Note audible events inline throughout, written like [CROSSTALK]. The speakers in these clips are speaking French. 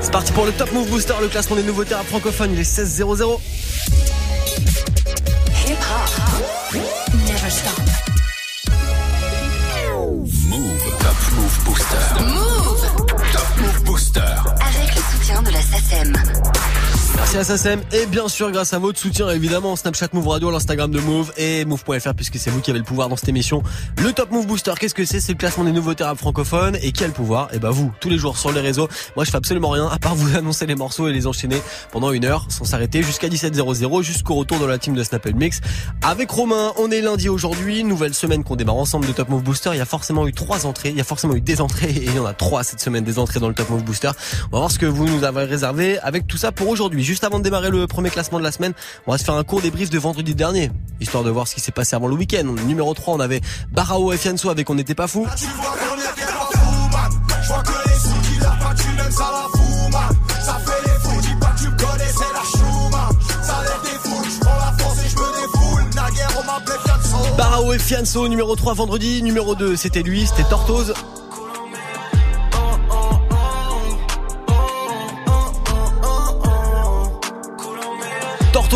C'est parti pour le Top Move Booster, le classement des nouveautés à francophones, il est 16 0 À et bien sûr grâce à votre soutien évidemment Snapchat Move Radio, l'Instagram de Move et Move.fr puisque c'est vous qui avez le pouvoir dans cette émission. Le Top Move Booster, qu'est-ce que c'est? C'est le classement des nouveautés rap francophones et qui a le pouvoir? Et bah vous, tous les jours sur les réseaux. Moi je fais absolument rien à part vous [LAUGHS] annoncer les morceaux et les enchaîner pendant une heure sans s'arrêter jusqu'à 17h00 jusqu'au retour de la team de Snapple Mix. Avec Romain, on est lundi aujourd'hui, nouvelle semaine qu'on démarre ensemble de Top Move Booster. Il y a forcément eu trois entrées, il y a forcément eu des entrées [LAUGHS] et il y en a trois cette semaine des entrées dans le Top Move Booster. On va voir ce que vous nous avez réservé avec tout ça pour aujourd'hui. Juste avant de démarrer le premier classement de la semaine, on va se faire un court débrief de vendredi dernier, histoire de voir ce qui s'est passé avant le week-end. Numéro 3, on avait Barao et Fianso avec On n'était pas fou. Tu vois qu'on était pas fou, man. Je vois que les sous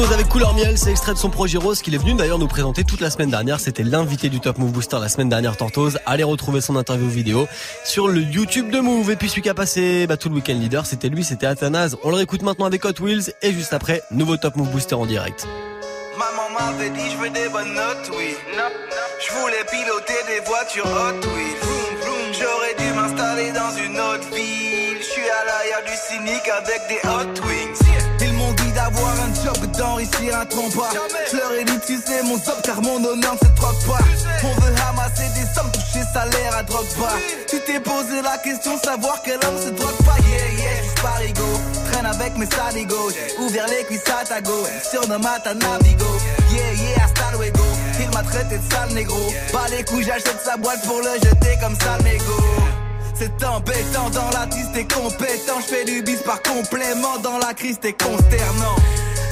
Avec couleur miel, c'est extrait de son projet Rose qu'il est venu d'ailleurs nous présenter toute la semaine dernière. C'était l'invité du Top Move Booster la semaine dernière, Tortoise. Allez retrouver son interview vidéo sur le YouTube de Move. Et puis celui qui a passé bah, tout le week-end leader, c'était lui, c'était Athanase. On le réécoute maintenant avec Hot Wheels et juste après, nouveau Top Move Booster en direct. Maman m'avait dit je veux des bonnes notes, oui. Je voulais piloter des voitures hot, oui. J'aurais dû m'installer dans une autre. Je suis à l'arrière du cynique avec des hot. D'avoir un job d'enrichir un trompa. Je leur ai dit tu sais mon job car mon honneur ne se troque pas. On veut ramasser des sommes, toucher salaire à drogue pas. Tu t'es posé la question savoir quel homme se drogue pas. Yeah yeah, je parigo. Traîne avec mes saligos. Ouvert les cuisses à ta go. Surnomme à ta navigo. Yeah yeah, hasta luego. Il m'a traité de sale négro. Pas les couilles, j'achète sa boîte pour le jeter comme sale mégot. C'est embêtant dans la tisse, t'es compétent. Je fais du bis par complément. Dans la crise, t'es consternant.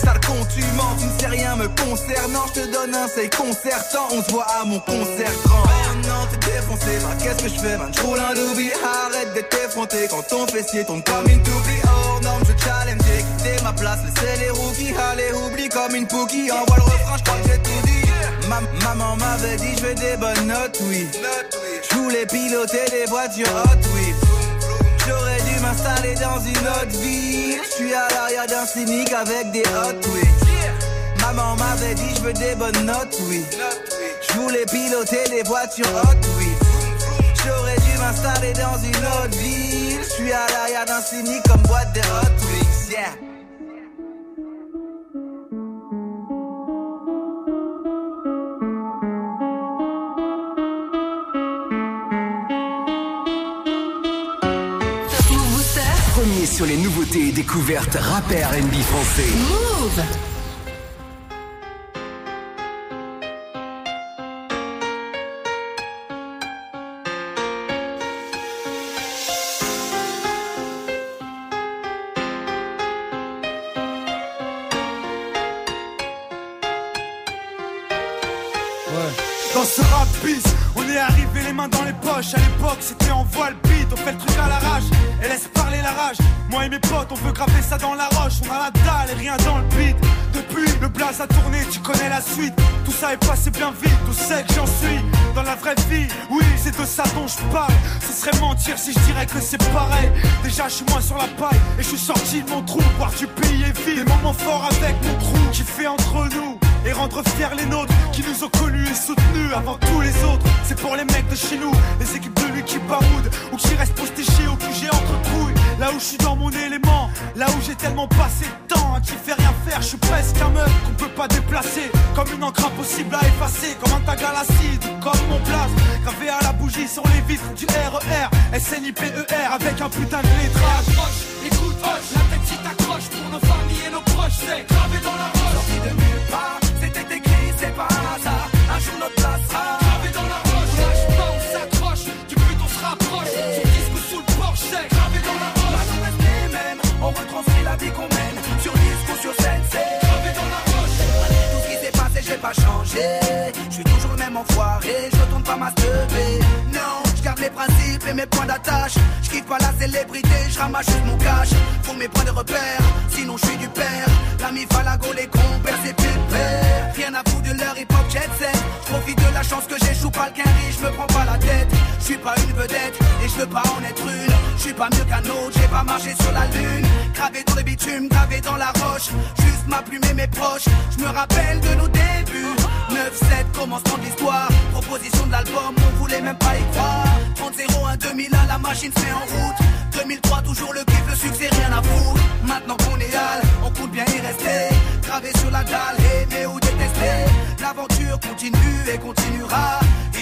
Sale con, tu mens, tu ne sais rien me concernant. Je te donne un c'est concertant. On se voit à mon concert grand. Non, t'es défoncé. Bah, qu'est-ce que je fais, man? J'roule un doobie. Arrête d'être effronté quand ton fessier tombe comme une toupie. Oh non, je challenge. J'ai ma place. Laissez les rookies. Allez, oublie comme une pookie. Envoie le refrain, j'crois que. Ma- maman m'avait dit, je veux des bonnes notes, oui. Je piloter des voitures hot, oui. J'aurais dû m'installer dans une autre ville. Je suis à l'arrière d'un cynique avec des hot, oui. Maman m'avait dit, je veux des bonnes notes, oui. Je voulais piloter des voitures hot, oui. J'aurais dû m'installer dans une autre ville. Je suis à l'arrière d'un cynique comme boîte de hot, oui. Premier sur les nouveautés et découvertes rap et R&B français. Move. Dans ce rap bis, on est arrivé les mains dans les poches. À l'époque, c'était en voile beat, on fait le truc à l'arrache et laisse la rage. Moi et mes potes, on veut graver ça dans la roche. On a la dalle et rien dans le beat. Depuis, le blaze a tourné, tu connais la suite. Tout ça est passé bien vite, tout sait que j'en suis. Dans la vraie vie, oui, c'est de ça dont je parle. Ce serait mentir si je dirais que c'est pareil. Déjà, je suis moins sur la paille et je suis sorti de mon trou. Voir du pays et vivre des moments forts avec mon crew qui fait entre nous et rendre fiers les nôtres qui nous ont connus et soutenus avant tous les autres. C'est pour les mecs de chez nous, les équipes de lui qui baroudent ou qui restent postichés au QG entre couilles. Là où je suis dans mon élément, là où j'ai tellement passé de temps à qui fait rien faire, je suis presque un meuf qu'on peut pas déplacer. Comme une encre impossible à effacer, comme un tag à l'acide, comme mon place, gravé à la bougie sur les vitres du RER, SNIPER avec un putain de lettrage. Écoute, hoche, la tête si t'accroches pour nos familles et nos proches, c'est gravé dans la roche. De nulle part, pas. Je suis toujours le même enfoiré, je retourne pas ma Non, mes principes et mes points d'attache. Je kiffe pas la célébrité, je ramasse mon cash. Pour mes points de repère, sinon je suis du père. L'ami Falago, les compères, c'est pépère. Rien à foutre de leur hip hop jet set. Profite de la chance que j'échoue pas le quinri, je me prends pas la tête. Je suis pas une vedette et je veux pas en être une. Je suis pas mieux qu'un autre, j'ai pas marché sur la lune. Gravé dans le bitume, gravé dans la roche. Juste ma plume et mes proches. Je me rappelle de nos débuts. 9-7, commencement de l'histoire. Proposition de l'album, on voulait même pas y croire. 30-01, 2001, la machine se met en route. 2003, toujours le kiff, le succès, rien à foutre. Maintenant qu'on est hal, on compte bien y rester. Gravé sur la dalle, aimer ou détester. L'aventure continue et continuera.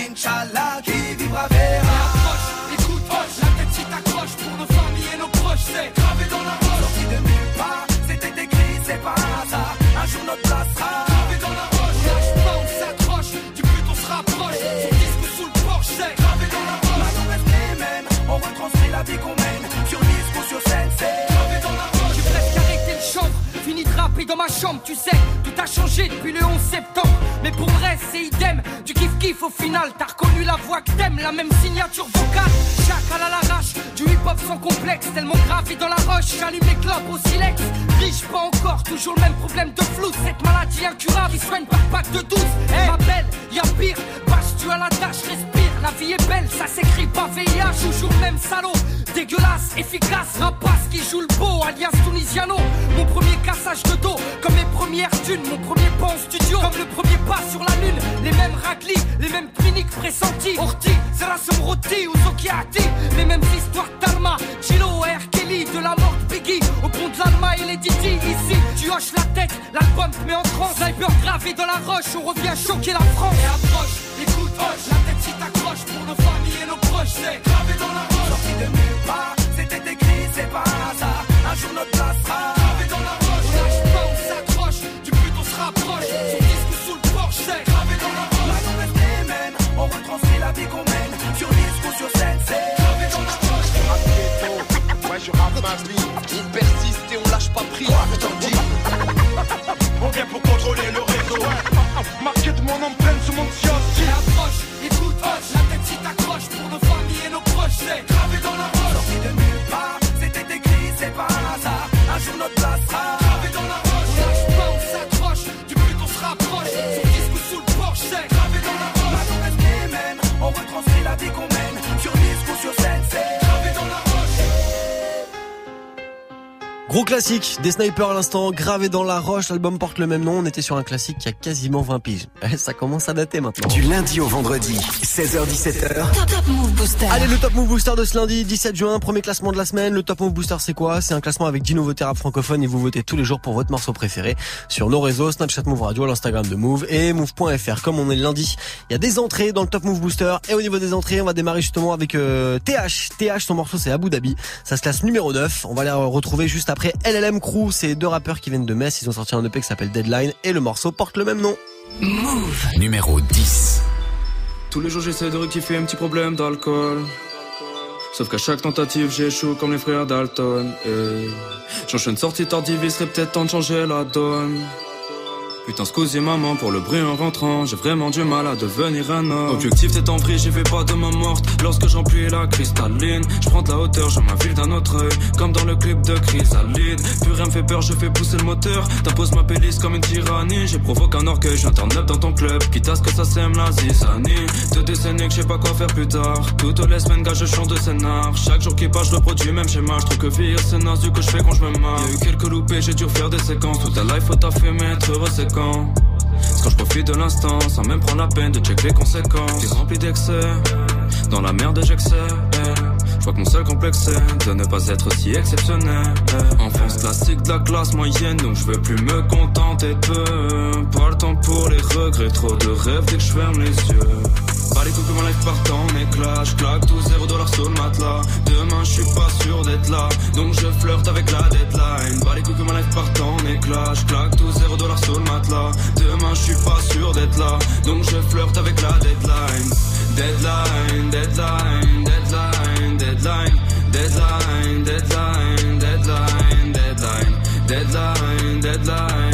Inch'Allah, qui vivra verra. Approche, écoute, hoche, la tête si t'accroches pour nos familles et nos proches, c'est gravé dans la roche. Sorti de nulle part, c'était écrit, c'est pas un hasard. Un jour notre place sera. La vie qu'on mène. Sur disque ou sur scène, c'est dans la roche. J'ai presque arrêté le chambre, fini de rapper dans ma chambre, tu sais. Tout a changé depuis le 11 septembre. Mais pour vrai, c'est idem. Du kiff kiff au final, t'as reconnu la voix que t'aimes, la même signature vocale. Chaque à l'arrache, du hip hop sans complexe. Tellement gravé dans la roche, j'allume les clopes au silex. Riche pas encore, toujours le même problème de flou. Cette maladie incurable, il soigne par pack de 12. Eh, ma belle, y'a pire. Bâche, tu à la tâche, respire. La vie est belle, ça s'écrit pas VIH, toujours même salaud. Dégueulasse, efficace, rapace qui joue le beau, alias Tunisiano. Mon premier cassage de dos, comme mes premières thunes, mon premier pas en studio, comme le premier pas sur la lune. Les mêmes raclis, les mêmes cliniques pressentis. Orti, Zerasum Roti ou Zokiati. Les mêmes histoires d'Alma, Chilo, R. Kelly, de la mort de Biggie, au pont de l'Alma et les Didi. Ici, tu hoches la tête, l'album te met en transe. Sniper gravé dans la roche, on revient choquer la France. Et approche, écoute, hoche, la tête pour nos familles et nos proches, c'est gravé dans la roche. sorti de nulle part, c'était écrit, c'est pas un hasard. Un jour notre place sera. Gravé dans la roche, lâche pas, on s'accroche, du but on se rapproche. Son disque sous le porche, c'est gravé dans la roche. Maintenant reste les mêmes, on retranscrit la vie qu'on mène. Sur disque ou sur scène, c'est Gravé dans la roche. Ouais, je rappe ma vie. On persiste et on lâche pas prise. On vient pour contrôler le réseau. Marqué de mon empreinte sur mon approche, la tête si t'accroches pour nos familles et nos proches, c'est gravé dans la roche. sorti de nulle part, c'était écrit, c'est pas Gros classique, des snipers à l'instant, gravé dans la roche, l'album porte le même nom, on était sur un classique qui a quasiment 20 piges. Eh, Ça commence à dater maintenant. Du lundi au vendredi, 16h17h, Top Top Move Booster. Allez, le Top Move Booster de ce lundi, 17 juin, premier classement de la semaine. Le Top Move Booster, c'est quoi? C'est un classement avec 10 nouveaux thérapes francophones et vous votez tous les jours pour votre morceau préféré sur nos réseaux, Snapchat Move Radio, l'Instagram de Move et Move.fr. Comme on est le lundi, il y a des entrées dans le Top Move Booster et au niveau des entrées, on va démarrer justement avec euh, TH. TH, son morceau c'est Abu Dhabi. Ça se classe numéro 9. On va les retrouver juste après LLM Crew. C'est deux rappeurs qui viennent de Metz. Ils ont sorti un EP qui s'appelle Deadline et le morceau porte le même nom. numéro 10. Tous les jours j'essaie de rectifier un petit problème d'alcool. Sauf qu'à chaque tentative j'échoue comme les frères Dalton. Et j'enchaîne sortie tardive, il serait peut-être temps de changer la donne. Putain, scusi maman pour le bruit en rentrant. J'ai vraiment du mal à devenir un homme. Objectif t'es en pris, j'y vais pas de ma morte. Lorsque j'emplis la cristalline, je prends de la hauteur, je ma ville d'un autre œil. Comme dans le clip de Chrysalide. Plus rien me fait peur, je fais pousser le moteur. T'imposes ma playlist comme une tyrannie. J'ai provoqué un orgueil, neuf dans ton club. Quitte à ce que ça sème la zizanie. Deux décennies que je sais pas quoi faire plus tard. Toutes les semaines, gars, je chante de scénar. Chaque jour qui passe, je reproduis même schéma. Je trouve que vieillir, c'est du que je fais quand je me marre. Y'a eu quelques loupés, j'ai dû refaire des séquences. Toute ta life, faut taffer, mais être heureux, c'est quand. Je profite de l'instant, sans même prendre la peine de check les conséquences. T'es rempli d'excès, dans la merde j'excès. Je vois que mon seul complexe c'est de ne pas être si exceptionnel. Enfance classique de la classe moyenne, donc je veux plus me contenter de peu. Pas le temps pour les regrets, trop de rêves dès que je ferme les yeux. Allez tout comme live part en éclat Je claque tout zéro dollar sur le matelas. Demain je suis pas sûr d'être là. Donc je flirte avec la deadline. Bah les couilles comme live part en éclat Je claque tout zéro dollar sur le matelas. Demain je suis pas sûr d'être là. Donc je flirte avec la deadline. Deadline, deadline, deadline, deadline. Deadline, deadline, deadline, deadline. Deadline, deadline.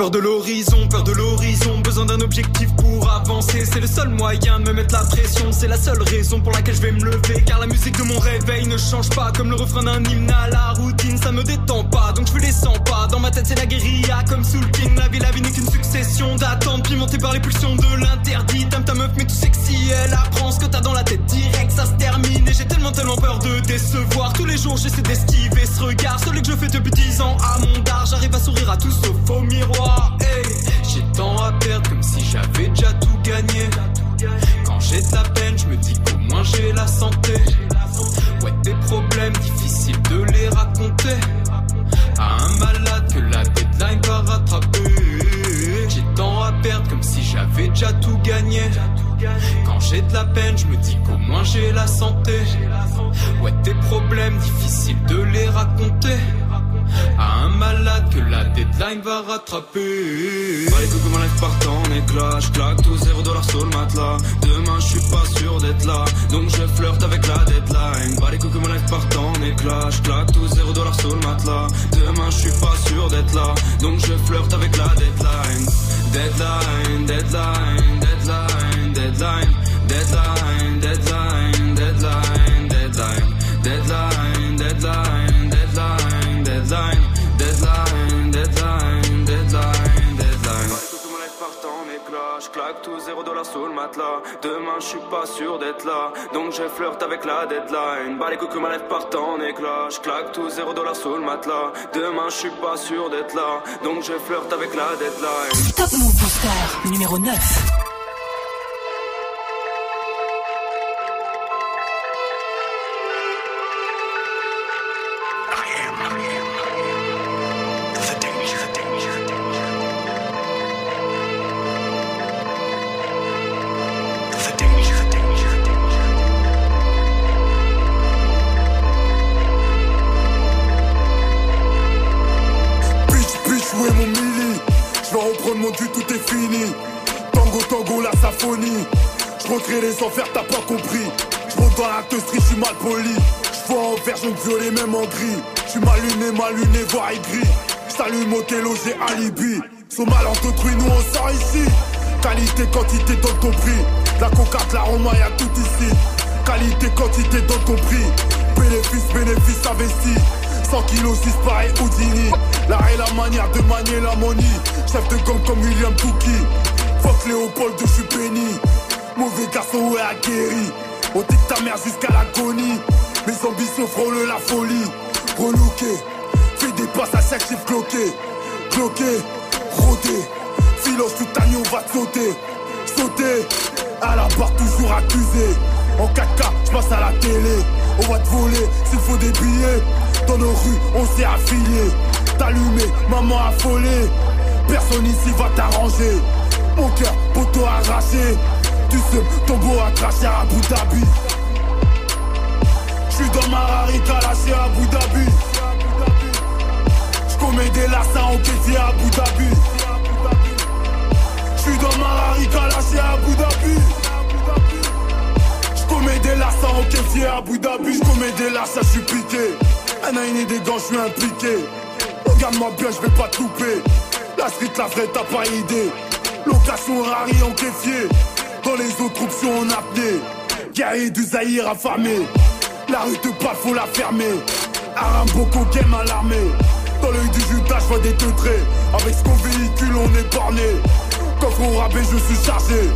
Peur de l'horizon, peur de l'horizon, besoin d'un objectif pour avancer. C'est le seul moyen de me mettre la pression, c'est la seule raison pour laquelle je vais me lever. Car la musique de mon réveil ne change pas, comme le refrain d'un hymne à la routine, ça me détend pas. Donc je les 100 pas, dans ma tête c'est la guérilla, comme Soul King. La vie, la vie n'est qu'une succession d'attentes, pimentées par les pulsions de l'interdit. T'aimes ta meuf, mais tout sexy, elle apprend ce que t'as dans la tête direct, ça se termine. Et j'ai tellement, tellement peur de décevoir. Tous les jours j'essaie d'esquiver ce regard, celui que je fais depuis 10 ans à mon dar. J'arrive à sourire à tout sauf au miroir. J'ai tant à perdre comme si j'avais déjà tout gagné. Quand j'ai de la peine, je me dis qu'au moins j'ai la santé. Ouais, des problèmes difficiles de les raconter. À un malade que la deadline va rattraper. J'ai tant à perdre comme si j'avais déjà tout gagné. Quand j'ai de la peine, je me dis qu'au moins j'ai la santé. Ouais, des problèmes difficiles va rattraper. Les coups que mon life part en éclat. Je claque tout zéro dollar sur le matelas. Demain je suis pas sûr d'être là. Donc je flirte avec la deadline. Les coups que mon life part en éclat. Je claque tout zéro dollar sur le matelas. Demain je suis pas sûr d'être là. Donc je flirte avec la. Deadline, deadline, deadline, claque tout zéro dollar sous le matelas. Demain je suis pas sûr d'être là, donc je flirte avec la deadline. Bah les coups que ma life part en éclat, je claque tout zéro dollar sous le matelas. Demain je suis pas sûr d'être là, donc je flirte avec la deadline. Top Move Booster numéro 9. En violet, même en gris. Je suis mal luné, mal luné, voire aigri. Je t'allume au télo, j'ai alibi. Sont mal entrepris, nous on sort ici. Qualité, quantité, donne ton prix. La cocate, la Roma, y'a tout ici. Qualité, quantité, donne ton prix. Bénéfice, bénéfice investi. 100 kilos, 6 pareil Houdini. L'art et la manière de manier la money. Chef de gang comme William Touki. Fuck Léopold, je suis béni. Mauvais garçon, ouais, aguerri. On dit ta mère jusqu'à l'agonie. Mes ambitions frôlent la folie. Relooké, fais des passes à chaque chiffre cloqué. Cloqué, rodé. Filos toute nuit, on va te sauter. Sauter, à la barre toujours accusé. En 4K, je à la télé. On va te voler s'il faut des billets. Dans nos rues, on s'est affilié. T'allumé, maman affolée. Personne ici va t'arranger. Mon cœur, poteau arraché. Tu sais, ton beau à cracher à Abu Dhabi. J'suis dans ma Rari lâché à Abu Dhabi. J'commets des larcins au caissier à Abu Dhabi. J'suis dans ma Rari lâché à Abu Dhabi. J'commets des larcins au caissier à Abu Dhabi. J'commets des larcins, j'suis piqué. Un et des gants, j'suis impliqué. Regarde-moi bien, j'vais pas te louper. La street, la vraie, t'as pas idée. Location rari en caissier. Dans les autres options en apnée. Guerrier du Zahir affamé. La rue de pas, faut la fermer. Aramboko game à l'armée. Dans l'œil du Judas, je vois des teutrés. Avec ce qu'on véhicule, on est borné. Coffre au rabais, je suis chargé.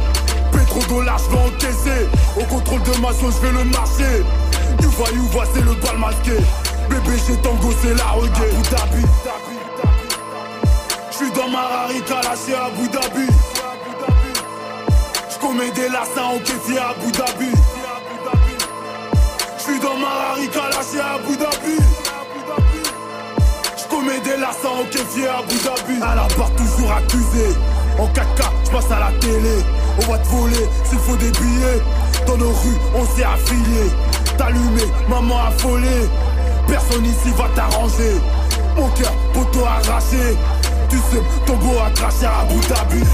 Pétrodollars, je vais encaisser. Au contrôle de ma zone, je vais le marcher. You vois, you vois, c'est le bal masqué. Bébé, j'ai tango, c'est la reggae. Abu Dhabi. J'suis dans ma Rari lâché à Abu Dhabi. J'commets des larcins en caissier à Abu Dhabi. J'suis dans ma Rari lâché à Abu Dhabi. J'commets des larcins en caissier à Abu Dhabi. À la barre, toujours accusé. En 4K, j'passe à la télé. On va te voler s'il faut des billets. Dans nos rues, on s'est affiliés. T'allumé, maman affolée. Personne ici va t'arranger. Mon cœur, poteau arraché. Tu sais, ton beau a craché à Abu Dhabi.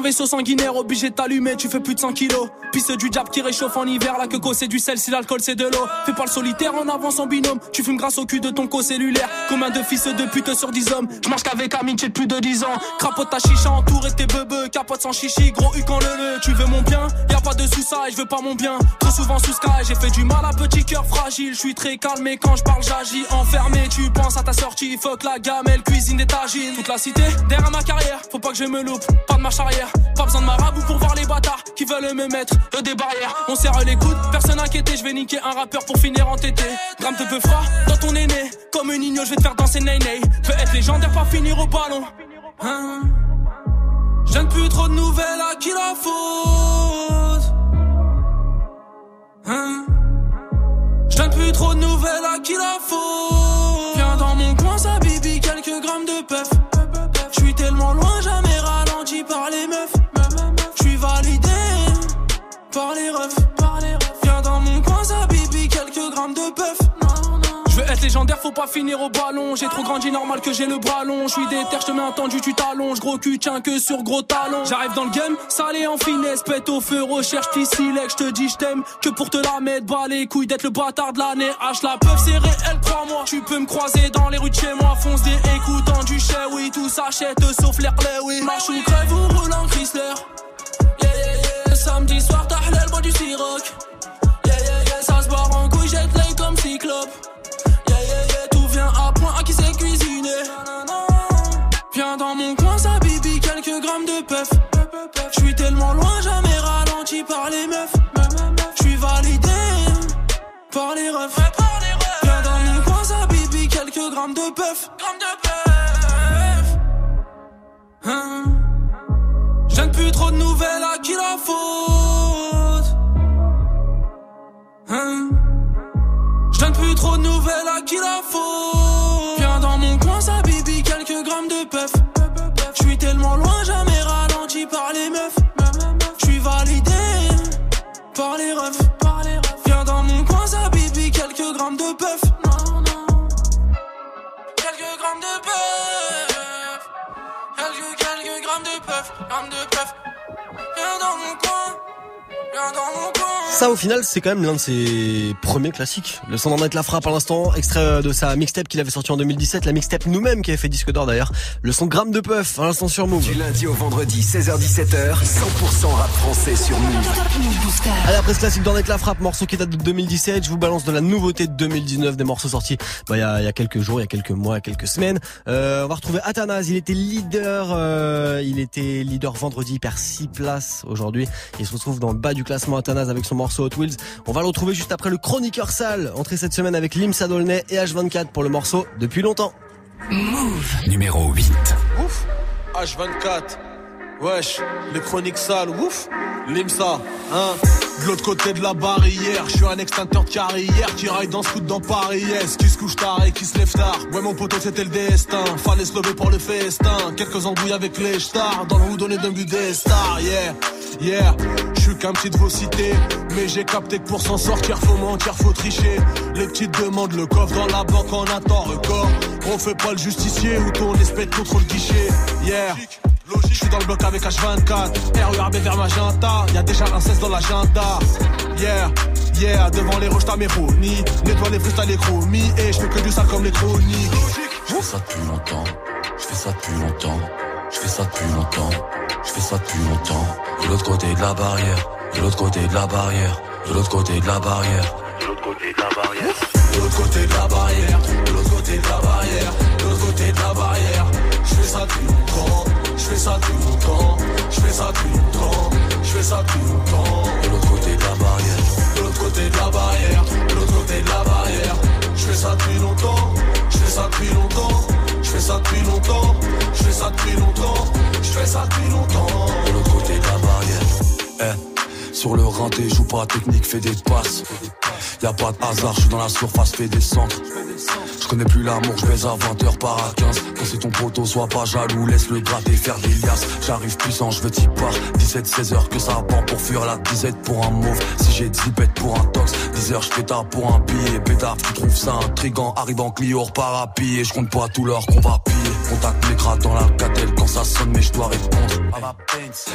Vaisseau sanguinaire, obligé de t'allumer, tu fais plus de 100 kilos. Puis c'est du diable qui réchauffe en hiver, la queue c'est du sel, si l'alcool c'est de l'eau. Fais pas le solitaire en avance en binôme, tu fumes grâce au cul de ton co-cellulaire. Combien de fils de pute sur 10 hommes? Je marche qu'avec j'ai de plus de 10 ans. Crapote ta chicha, entouré tes bebeux, capote sans chichi, gros U quand le le. Tu veux mon bien? Y a pas de sous ça et je veux pas mon bien. Trop souvent sous sky, j'ai fait du mal à petit cœur fragile. Je suis très calme et quand je parle j'agis enfermé. Tu penses à ta sortie, fuck la gamelle, cuisine des tagines. Toute la cité, derrière ma carrière, faut pas que je me loupe, pas de marche arrière. Pas besoin de marabout pour voir les bâtards qui veulent me mettre des barrières. On serre les coudes, personne inquiété, je vais niquer un rappeur pour finir entêté. Gramme te peu froid dans ton aîné, comme un igno, je vais te faire danser nay nay. Veux être légendaire, pas finir au ballon. Hein? Je donne plus trop de nouvelles à qui la faute. Hein? Je donne plus trop de nouvelles à qui la faute. Légendaire, faut pas finir au ballon. J'ai trop grandi, normal que j'ai le bras long. Je suis déter, je te mets tendu, tu t'allonges. Gros cul, tiens que sur gros talons. J'arrive dans le game, salé en finesse, pète au feu, recherche silex. Je te dis, je t'aime que pour te la mettre. Bas les couilles d'être le bâtard de l'année. H la peuf, c'est réel, crois-moi. Tu peux me croiser dans les rues de chez moi. Fonce des écoutants du chais, oui, tout s'achète sauf l'air play, oui. Marche ou crève ou roule en Chrysler. Yeah, yeah, yeah. Samedi soir, t'as halal, bois du siroc. Yeah, yeah, yeah. Ça se barre en couille, jette l'œil comme cyclope. À qui sait cuisiner. Viens dans mon coin, ça bibi, quelques grammes de puff. Je suis tellement loin, jamais ralenti par les meufs. Je suis validé par les refs. Viens dans mon coin, ça bibi, quelques grammes de puff. Hein je donne plus trop de nouvelles à qui la faute. Hein donne plus trop de nouvelles à qui la faute. Grammes de puff. Viens dans mon coin. Viens dans mon coin. Ça, au final, c'est quand même l'un de ses premiers classiques. Le son d'en la frappe à l'instant, extrait de sa mixtape qu'il avait sorti en 2017, la mixtape nous-mêmes qui avait fait disque d'or d'ailleurs. Le son gramme de puff à l'instant sur Move. Du lundi au vendredi, 16h-17h, 100% rap français sur Move. Allez, après ce classique d'en être la frappe, morceau qui date de 2017, je vous balance de la nouveauté de 2019, des morceaux sortis bah, il y, a, il y a quelques jours, il y a quelques mois, il y a quelques semaines. Euh, on va retrouver Athanase, il était leader, euh, il était leader vendredi, il perd 6 places aujourd'hui. Il se retrouve dans le bas du classement Athanase avec son morceau Hot Wheels. On va le retrouver juste après le chroniqueur sale, entré cette semaine avec Lim Sadolnay et H24 pour le morceau Depuis longtemps. Move. Numéro 8. Ouf, H24. Wesh, les chroniques sales, ouf, Limsa, hein. De l'autre côté de la barrière, je suis un extincteur de carrière qui raille dans ce coup dans Paris, yes. Qui se couche tard et qui se lève tard. Ouais, mon poteau, c'était le destin. Fallait se lever pour le festin. Quelques embrouilles avec les stars. Dans le on est d'un des stars, yeah. Yeah, je suis qu'un petit de vos cités. Mais j'ai capté que pour s'en sortir, faut mentir, faut tricher. Les petites demandent le coffre dans la banque en attend record. On fait pas le justicier ou ton espèce contre le guichet, yeah. Je suis dans le bloc avec H24 RURB vers Magenta. Y'a déjà un 16 dans l'agenda. Yeah, yeah Devant les roches t'as mes rounis Nettoie les flux t'as les chromies. Et je fais que du sale comme les chroniques. Je fais ça depuis longtemps. Je fais ça depuis longtemps. Je fais ça depuis longtemps. Je fais ça depuis longtemps. De l'autre côté de la barrière. De l'autre côté de la barrière. De l'autre côté de la barrière. De l'autre côté de la barrière. De l'autre côté de la barrière. De l'autre côté de la barrière. De l'autre côté de la barrière. Je fais ça depuis longtemps je fais ça depuis longtemps, je fais ça depuis longtemps, je fais ça depuis longtemps. De l'autre côté de la barrière, de l'autre côté de la barrière, de l'autre côté de la barrière. Je fais ça depuis longtemps, je fais ça depuis longtemps, je fais ça depuis longtemps, je fais ça depuis longtemps, je fais ça depuis longtemps. De l'autre côté de la barrière, eh. Sur le rinté, joue pas technique, fais des passes. Y a pas de hasard, je suis dans la surface, fais des centres. Je connais plus l'amour, je baise à 20h par à 15 Quand c'est ton poteau, sois pas jaloux, laisse le gratter faire des liasses. J'arrive puissant, je veux t'y part 17-16 heures que ça prend pour fuir la disette pour un mauve. Si j'ai 10 bêtes pour un tox 10 heures je pétard pour un billet. Pétard, tu trouves ça intrigant Arrive en Clio, repart à pied Je compte pas tout l'heure qu'on va piller Contact l'écran dans la catelle. Quand ça sonne mais je dois répondre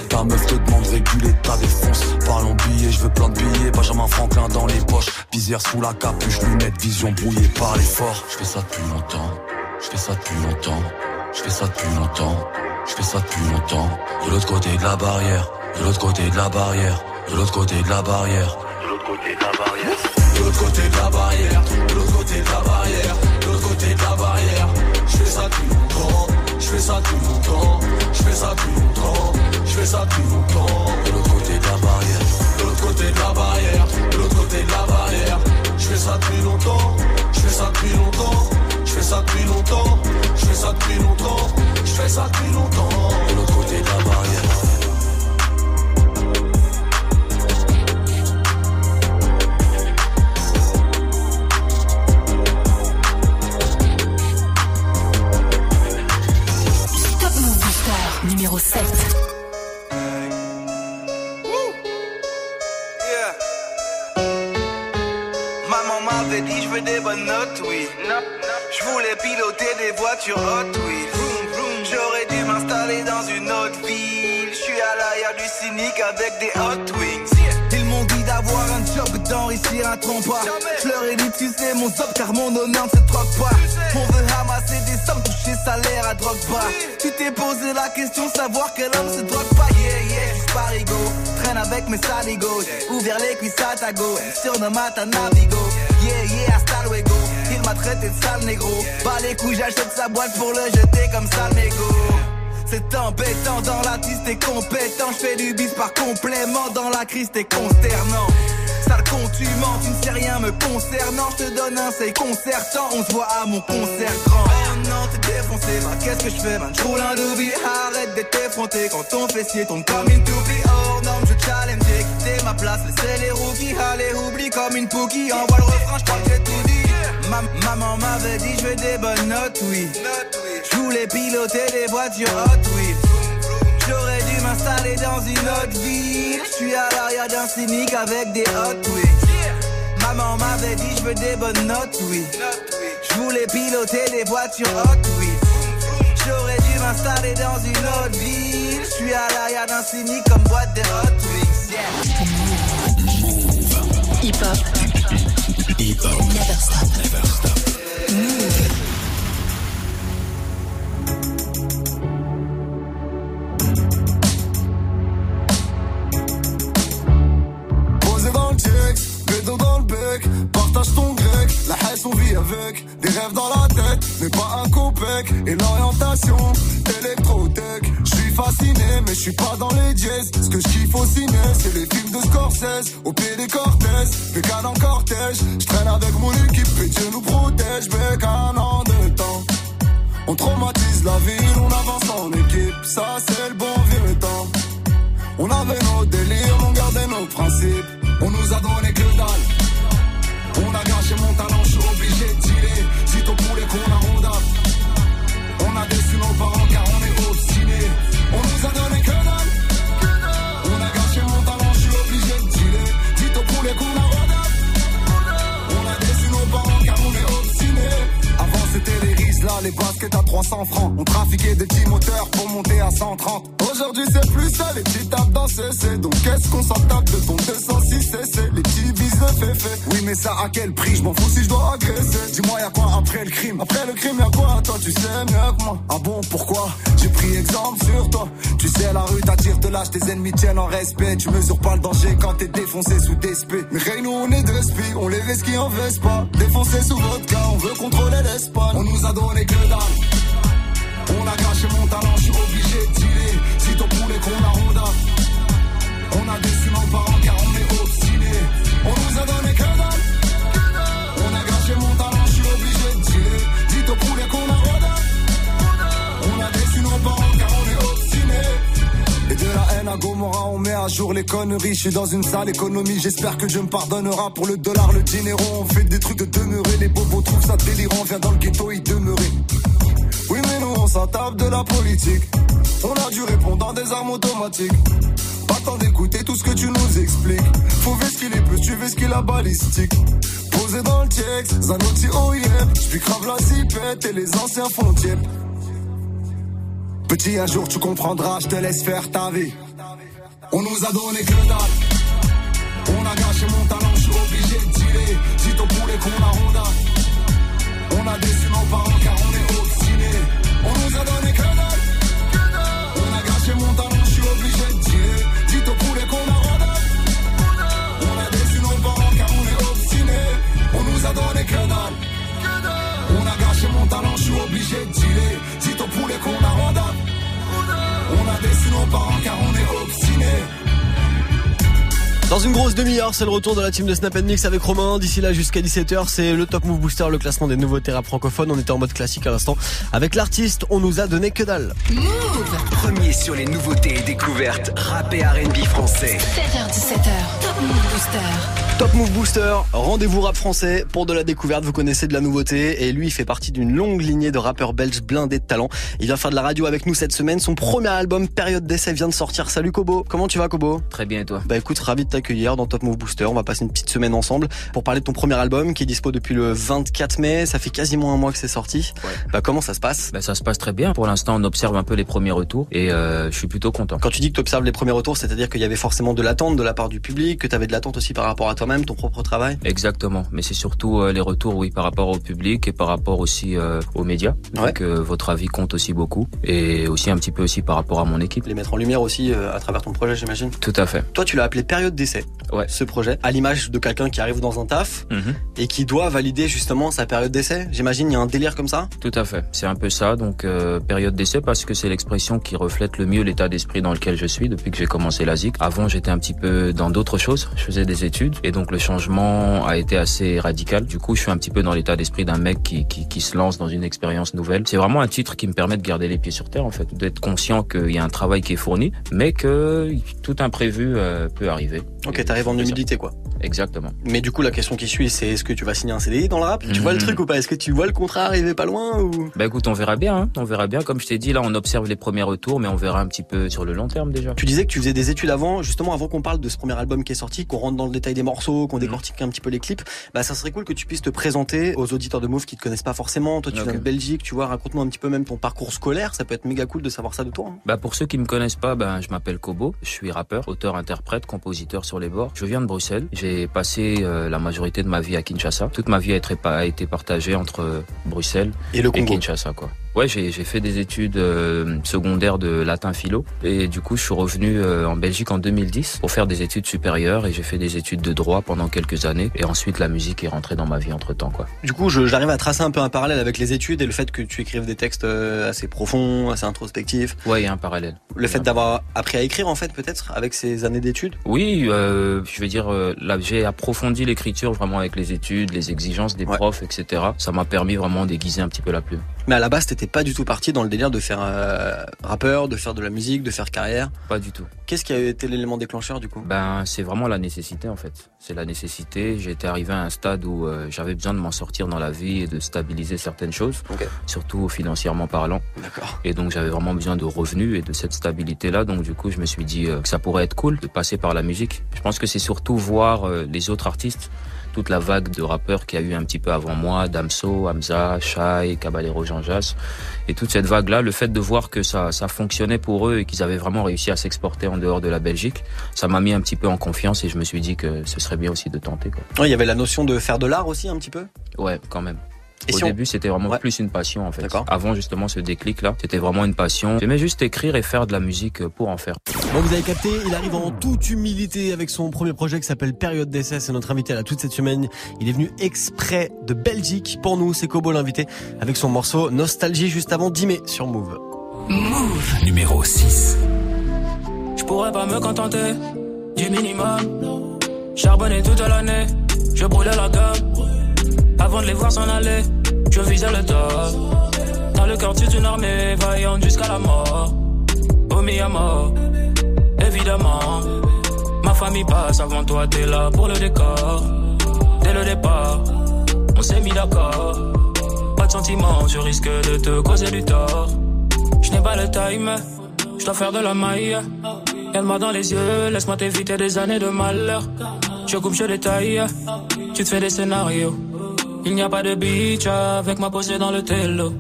Ta meuf te demande réguler ta défonce Parle en billets, je veux plein de billets. Benjamin Franklin dans les poches. Visière sous la capuche, lunettes, vision brouillée par l'effort. Je fais ça depuis longtemps, je fais ça depuis longtemps, je fais ça depuis longtemps, je fais ça depuis longtemps. De l'autre côté de la barrière, de l'autre côté de la barrière, de l'autre côté de la barrière, de l'autre côté de la barrière, de l'autre côté de la barrière, de l'autre côté de la barrière, de l'autre côté de la barrière. Je fais ça depuis longtemps, fais ça depuis longtemps, je fais ça depuis longtemps, je fais ça depuis longtemps. De l'autre côté de la barrière, de l'autre côté de la barrière, de l'autre côté de la barrière. Je fais ça depuis longtemps, je fais ça depuis longtemps, je fais ça depuis longtemps, je fais ça depuis longtemps, je fais ça depuis longtemps. De l'autre côté de la barrière. Numéro 7. Maman m'avait dit je veux des bonnes notes, oui. Je voulais piloter des voitures Hot Wheels. J'aurais dû m'installer dans une autre ville. Je suis à l'arrière du cynique avec des Hot Wings. Ils m'ont dit d'avoir un job et d'enrichir un trompa. Je leur ai dit tu sais mon job car mon honneur ne se troque pas. On veut ramasser salaire à drogue pas. Tu t'es posé la question savoir quel homme se drogue pas. Yeah yeah, je parigo. Traîne avec mes saligos. Ouvert les cuisses à ta go. Surnomme à ta navigo. Yeah yeah, hasta luego. Il m'a traité de sale négro. Bah les couilles, j'achète sa boîte pour le jeter comme sale négo. C'est embêtant dans la tisse, t'es compétent. Je fais du bis par complément. Dans la crise, t'es consternant. Sale con, tu mens, tu ne sais rien me concernant. Je te donne un c'est concertant. On se voit à mon concert grand. Oh non, t'es défoncé, bah qu'est-ce que je fais, man? J'roule un doobie, arrête d'être effronté. Quand ton fessier tombe comme une toupie. Hors norme, je challenge, j'ai quitté ma place. Laissez les rookies, allez, oublie comme une pookie. Envoie le refrain, j'crois que j'ai tout dit. Ma- maman m'avait dit, je veux des bonnes notes, oui. Je voulais piloter des voitures Hot Wheels. M'installer dans une autre ville. Je suis à l'arrière d'un cynique avec des Hot Wheels. Maman m'avait dit, je veux des bonnes notes, oui. Je voulais piloter des voitures Hot Wheels. J'aurais dû m'installer dans une autre ville. Je suis à l'arrière d'un cynique comme boîte de Hot Wheels. Yeah. Hip Hop. Hip Hop. Never stop. Never stop. Dans le bec, partage ton grec, la haine on vit avec, des rêves dans la tête, mais pas un copec, et l'orientation, électrotech, je suis fasciné, mais je suis pas dans les dièses, ce que je au ciné, c'est les films de Scorsese, au pied des cortèges, bécane en cortège, je traîne avec mon équipe, et Dieu nous protège, bécane en deux temps. On traumatise la ville, on avance en équipe, ça c'est le bon vieux temps. On avait nos délires, on gardait nos principes. On nous a donné que dalle. On a gâché mon talent, je suis obligé de tirer. Si ton poulet qu'on a ronda. On a déçu nos parents car on est obstinés. On nous a donné que dalle. On a gâché mon talent, je suis obligé de tirer. Dis ton poulet qu'on a ronda. On a déçu nos parents car on est obstinés. Avant c'était les rises là, les baskets à 300 francs. On trafiquait des petits moteurs pour monter à 130. Aujourd'hui c'est plus ça, les petits tapes dans CC. Donc qu'est-ce qu'on s'en tape de ton 206 CC Les petits bis de féfé. Oui mais ça à quel prix? Je m'en fous si je dois agresser. Dis-moi y'a quoi après le crime? Après le crime y'a quoi? Toi tu sais mieux que moi. Ah bon pourquoi? J'ai pris exemple sur toi. Tu sais la rue t'attire de l'âge, tes ennemis tiennent en respect. Tu mesures pas le danger quand t'es défoncé sous DSP. Mais rien nous on est d'esprit, on les risque qui en veste pas. Défoncé sous cas, on veut contrôler l'Espagne. On nous a donné que dalle. On a gâché mon talent, je suis obligé de qu'on a ronda. On a déçu nos parents car on est obstinés. On nous a donné que dalle. Et de la haine à Gomorra, on met à jour les conneries. Je suis dans une sale économie, j'espère que Dieu me pardonnera. Pour le dollar, le dinero, on fait des trucs de demeurer. Les bobos trouvent ça délirant, viens dans le ghetto y demeurer. Oui, mais nous, on s'en tape de la politique. On a du répondant des armes automatiques. Pas temps d'écouter tout ce que tu nous expliques. Faut ce qu'il est plus, tu ce qu'il a balistique. Posé dans le TX, Zanotti OIM. J'suis grave la zipette et les anciens font tiep. Petit, un jour tu comprendras, je te laisse faire ta vie. On nous a donné que dalle. On a gâché mon talent, je suis obligé de tirer. Dis ton poulet qu'on c'est le retour de la team de Snap Mix avec Romain. D'ici là, jusqu'à 17h, c'est le Top Move Booster, le classement des nouveaux rap francophones. On était en mode classique à l'instant. Avec l'artiste, on nous a donné que dalle. Move Premier sur les nouveautés et découvertes rap et R&B français. 7h17h, Top Move Booster. Top Move Booster, rendez-vous rap français pour de la découverte. Vous connaissez de la nouveauté et lui, il fait partie d'une longue lignée de rappeurs belges blindés de talent. Il vient faire de la radio avec nous cette semaine. Son premier album, Période d'essai, vient de sortir. Salut Kobo, comment tu vas Kobo? Très bien et toi? Bah écoute, ravi de t'accueillir dans Top Move Booster. On va passer une petite semaine ensemble pour parler de ton premier album qui est dispo depuis le 24 mai. Ça fait quasiment un mois que c'est sorti. Bah comment ça se passe? Bah ça se passe très bien. Pour l'instant, on observe un peu les premiers retours et euh, je suis plutôt content. Quand tu dis que tu observes les premiers retours, c'est-à-dire qu'il y avait forcément de l'attente de la part du public, que tu avais de l'attente aussi par rapport à toi-même, ton propre travail Exactement, mais c'est surtout euh, les retours, oui, par rapport au public et par rapport aussi euh, aux médias. Ouais. Donc euh, votre avis compte aussi beaucoup et aussi un petit peu aussi par rapport à mon équipe. Les mettre en lumière aussi à travers ton projet, j'imagine. Tout à fait. Toi, tu l'as appelé période d'essai. Ouais. Ce projet, à l'image de quelqu'un qui arrive dans un taf Mhm. et qui doit valider justement sa période d'essai. J'imagine il y a un délire comme ça. Tout à fait, c'est un peu ça. Donc période d'essai parce que c'est l'expression qui reflète le mieux l'état d'esprit dans lequel je suis depuis que j'ai commencé la ZIC. Avant, j'étais un petit peu dans d'autres choses. Je faisais des études et donc le changement a été assez radical. Du coup, je suis un petit peu dans l'état d'esprit d'un mec qui, qui, qui se lance dans une expérience nouvelle. C'est vraiment un titre qui me permet de garder les pieds sur terre en fait, d'être conscient qu'il y a un travail qui est fourni, mais que tout imprévu euh, peut arriver. Ok, t'arrives en humilité quoi. Exactement. Mais du coup, la question qui suit, c'est est-ce que tu vas signer un CDI dans le rap? Tu vois le Mhm. truc ou pas? Est-ce que tu vois le contrat arriver pas loin ou? Bah écoute, on verra bien. hein. On verra bien. Comme je t'ai dit, là, on observe les premiers retours, mais on verra un petit peu sur le long terme déjà. Tu disais que tu faisais des études avant, justement avant qu'on parle de ce premier album qui est sorti, qu'on rentre dans le détail des morceaux, Mhm. qu'on décortique un petit peu les clips. Bah ça serait cool que tu puisses te présenter aux auditeurs de Move qui te connaissent pas forcément. Toi tu viens de Belgique, tu vois, raconte-moi un petit peu même ton parcours scolaire, ça peut être méga cool de savoir ça de toi. hein. Bah pour ceux qui me connaissent pas, ben je m'appelle Kobo, je suis rappeur, auteur, interprète, compositeur sur les bords. Je viens de Bruxelles. J'ai passé euh, la majorité de ma vie à Kinshasa. Toute ma vie a été, partagée entre euh, Bruxelles Et le Congo. Kinshasa quoi. Ouais, j'ai j'ai fait des études euh, secondaires de latin philo et du coup je suis revenu euh, en Belgique en 2010 pour faire des études supérieures et j'ai fait des études de droit pendant quelques années et ensuite la musique est rentrée dans ma vie entre temps quoi. Du coup, je- j'arrive à tracer un peu un parallèle avec les études et le fait que tu écrives des textes euh, assez profonds, assez introspectifs. Ouais, il y a un parallèle. Le fait d'avoir appris à écrire en fait peut-être avec ces années d'études? Oui, euh, je veux dire, là, j'ai approfondi l'écriture vraiment avec les études, les exigences des profs, etc. Ça m'a permis vraiment d'aiguiser un petit peu la plume. Mais à la base, t'étais pas du tout parti dans le délire de faire euh, rappeur, de faire de la musique, de faire carrière? Pas du tout. Qu'est-ce qui a été l'élément déclencheur du coup? Ben, c'est vraiment la nécessité en fait. C'est la nécessité. J'étais arrivé à un stade où euh, j'avais besoin de m'en sortir dans la vie et de stabiliser certaines choses, surtout financièrement parlant. D'accord. Et donc j'avais vraiment besoin de revenus et de cette stabilité-là. Donc du coup, je me suis dit euh, que ça pourrait être cool de passer par la musique. Je pense que c'est surtout voir euh, les autres artistes toute la vague de rappeurs qu'il y a eu un petit peu avant moi, Damso, Hamza, Shai, Caballero Jean Jas, et toute cette vague-là, le fait de voir que ça, ça fonctionnait pour eux et qu'ils avaient vraiment réussi à s'exporter en dehors de la Belgique, ça m'a mis un petit peu en confiance et je me suis dit que ce serait bien aussi de tenter. Quoi. Ouais, Il y avait la notion de faire de l'art aussi un petit peu? Ouais, quand même. Et Au si on- début, c'était vraiment plus une passion en fait. Avant justement ce déclic-là, c'était vraiment une passion. J'aimais juste écrire et faire de la musique pour en faire. Bon, vous avez capté, il arrive en toute humilité avec son premier projet qui s'appelle Période d'essai. C'est notre invité là toute cette semaine. Il est venu exprès de Belgique pour nous. C'est Kobo l'invité avec son morceau Nostalgie juste avant 10 mai sur Move. Move. Numéro 6. Je pourrais pas me contenter du minimum. Charbonner toute l'année, je brûlais la gamme. Avant de les voir s'en aller, je visais le top. Dans le quartier d'une armée, vaillante jusqu'à la mort. Omis à mort, évidemment. Ma famille passe avant toi, t'es là pour le décor. Dès le départ, on s'est mis d'accord. Pas de sentiments, je risque de te causer du tort. Je n'ai pas le time, je dois faire de la maille. M'a dans les yeux, laisse-moi t'éviter des années de malheur. Je coupe, je détaille, tu te fais des scénarios. Il n'y a pas de beach avec ma posée dans le télo.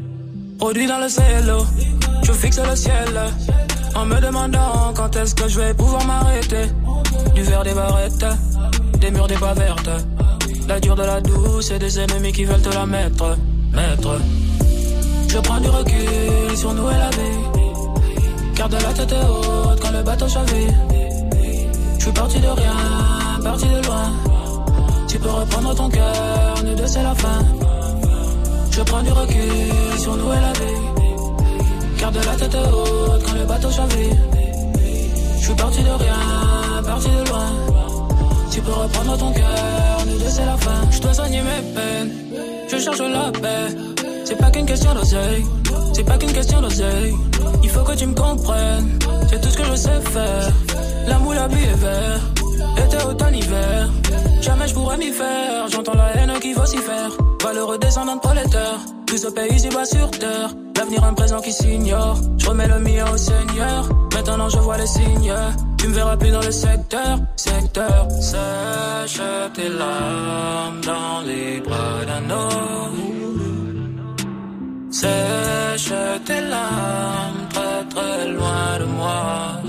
Produit dans le cello, je fixe le ciel. En me demandant quand est-ce que je vais pouvoir m'arrêter. Du verre des barrettes, des murs des pas vertes. La dure de la douce et des ennemis qui veulent te la mettre. Mettre. Je prends du recul sur nous et la vie. Garde la tête haute quand le bateau chavire. Je suis parti de rien, parti de loin. Tu peux reprendre ton cœur, nous deux c'est la fin. Je prends du recul sur nous et la vie. Garde la tête haute quand le bateau chavire. Je suis parti de rien, parti de loin. Tu peux reprendre ton cœur, nous deux c'est la fin. Je dois soigner mes peines, je cherche la paix. C'est pas qu'une question d'oseille, c'est pas qu'une question d'oseille. Il faut que tu me comprennes, c'est tout ce que je sais faire. L'amour, la vie est vert, été, automne, hiver. Jamais je pourrais m'y faire, j'entends la haine qui faire. Valeureux descendant de prolétaire, plus au pays ici bas sur terre. L'avenir un présent qui s'ignore, je remets le mien au Seigneur. Maintenant je vois les signes, tu me verras plus dans le secteur, secteur. Sèche tes larmes dans les bras d'un homme. Sèche tes larmes très très loin de moi.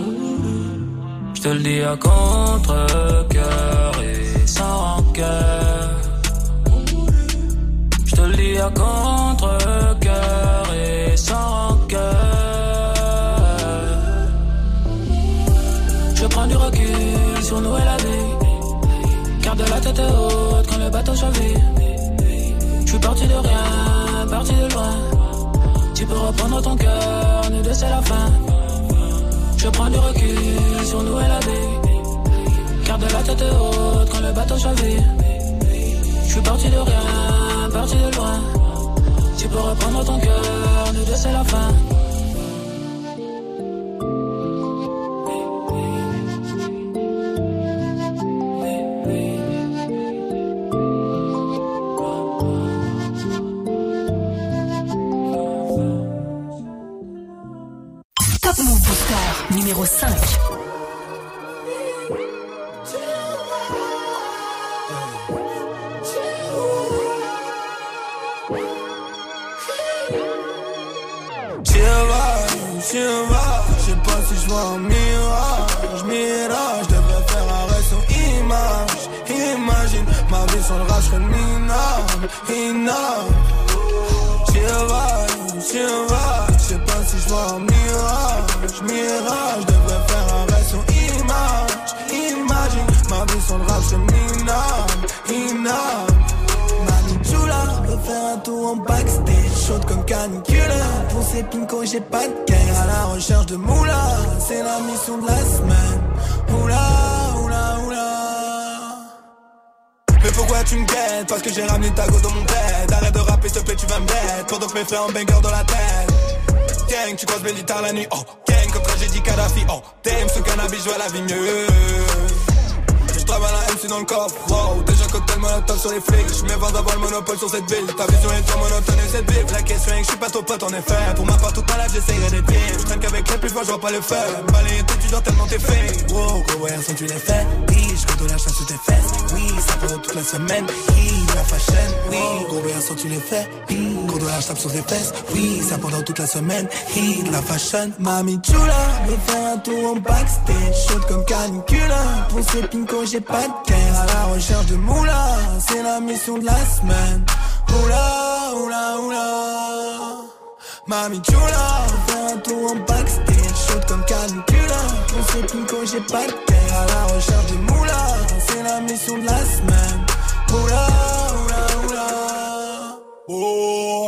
Je te le dis à contre-cœur et sans rancœur. Je te le dis à contre-cœur et sans rancœur. Je prends du recul sur nous et la vie. Garde la tête haute quand le bateau chavire. Je suis parti de rien, parti de loin. Tu peux reprendre ton cœur, nous deux c'est la fin. Je prends du recul sur nous et la vie. Garde la tête haute quand le bateau chavire. Je suis parti de rien, parti de loin. Tu peux reprendre ton cœur, nous deux c'est la fin. Top Move Booster numéro 5. J'y va, j'y va, je sais pas si je vois un mirage, mirage, je devrais faire arrêt sur image, imagine, ma vie sur le rage serait minable, inable. J'y va, j'y va, je sais pas si je vois un mirage, mirage, je devrais faire arrêt sur image, imagine, ma vie sur le rage serait minable, inable. Mani Chula, veut faire un tour en backstage, chaude comme canicule. Pour ces j'ai pas de caisse. À la recherche de moula, c'est la mission de la semaine. Oula, oula, oula. Mais pourquoi tu me guettes? Parce que j'ai ramené ta go dans mon bed. Arrête de rapper, s'il te plaît, tu vas me bête. Pendant que mes frères en banger dans la tête. Gang, tu croises guitares la nuit. Oh, gang, comme quand j'ai dit Kadhafi. Oh, t'aimes ce cannabis, je vois la vie mieux. Je travaille la MC dans le coffre, wow Déjà cocktail molotov sur les flics Je mets 20 d'avoir le monopole sur cette ville. Ta vision est trop monotone et cette ville. La question est que je suis pas ton pote en effet. Pour ma part toute ma life j'essayerai d'être bien. Je traîne qu'avec les plus forts je vois pas le feu. Balayer tout tu dors tellement t'es fait Wow gros voyage sans tu les fais. Oui je compte de la chance sur tes fesses. Oui ça pendant toute la semaine. Oui la fashion. Oui gros voyage sans tu les fais. Oui gros de la sur tes fesses. Oui ça pendant toute la semaine. Hit la fashion. Mami chula Me faire un tour en backstage. Chaude comme canicule. Pour ces pincos j'ai pas de caisse À la recherche de moula C'est la mission de la semaine. Oula oula oula. Mami chula faire un tour en backstage Chaude comme canicule Pour ces pincos j'ai pas de caisse À la recherche de moula C'est la mission de la semaine. Oula oula oula. Oh,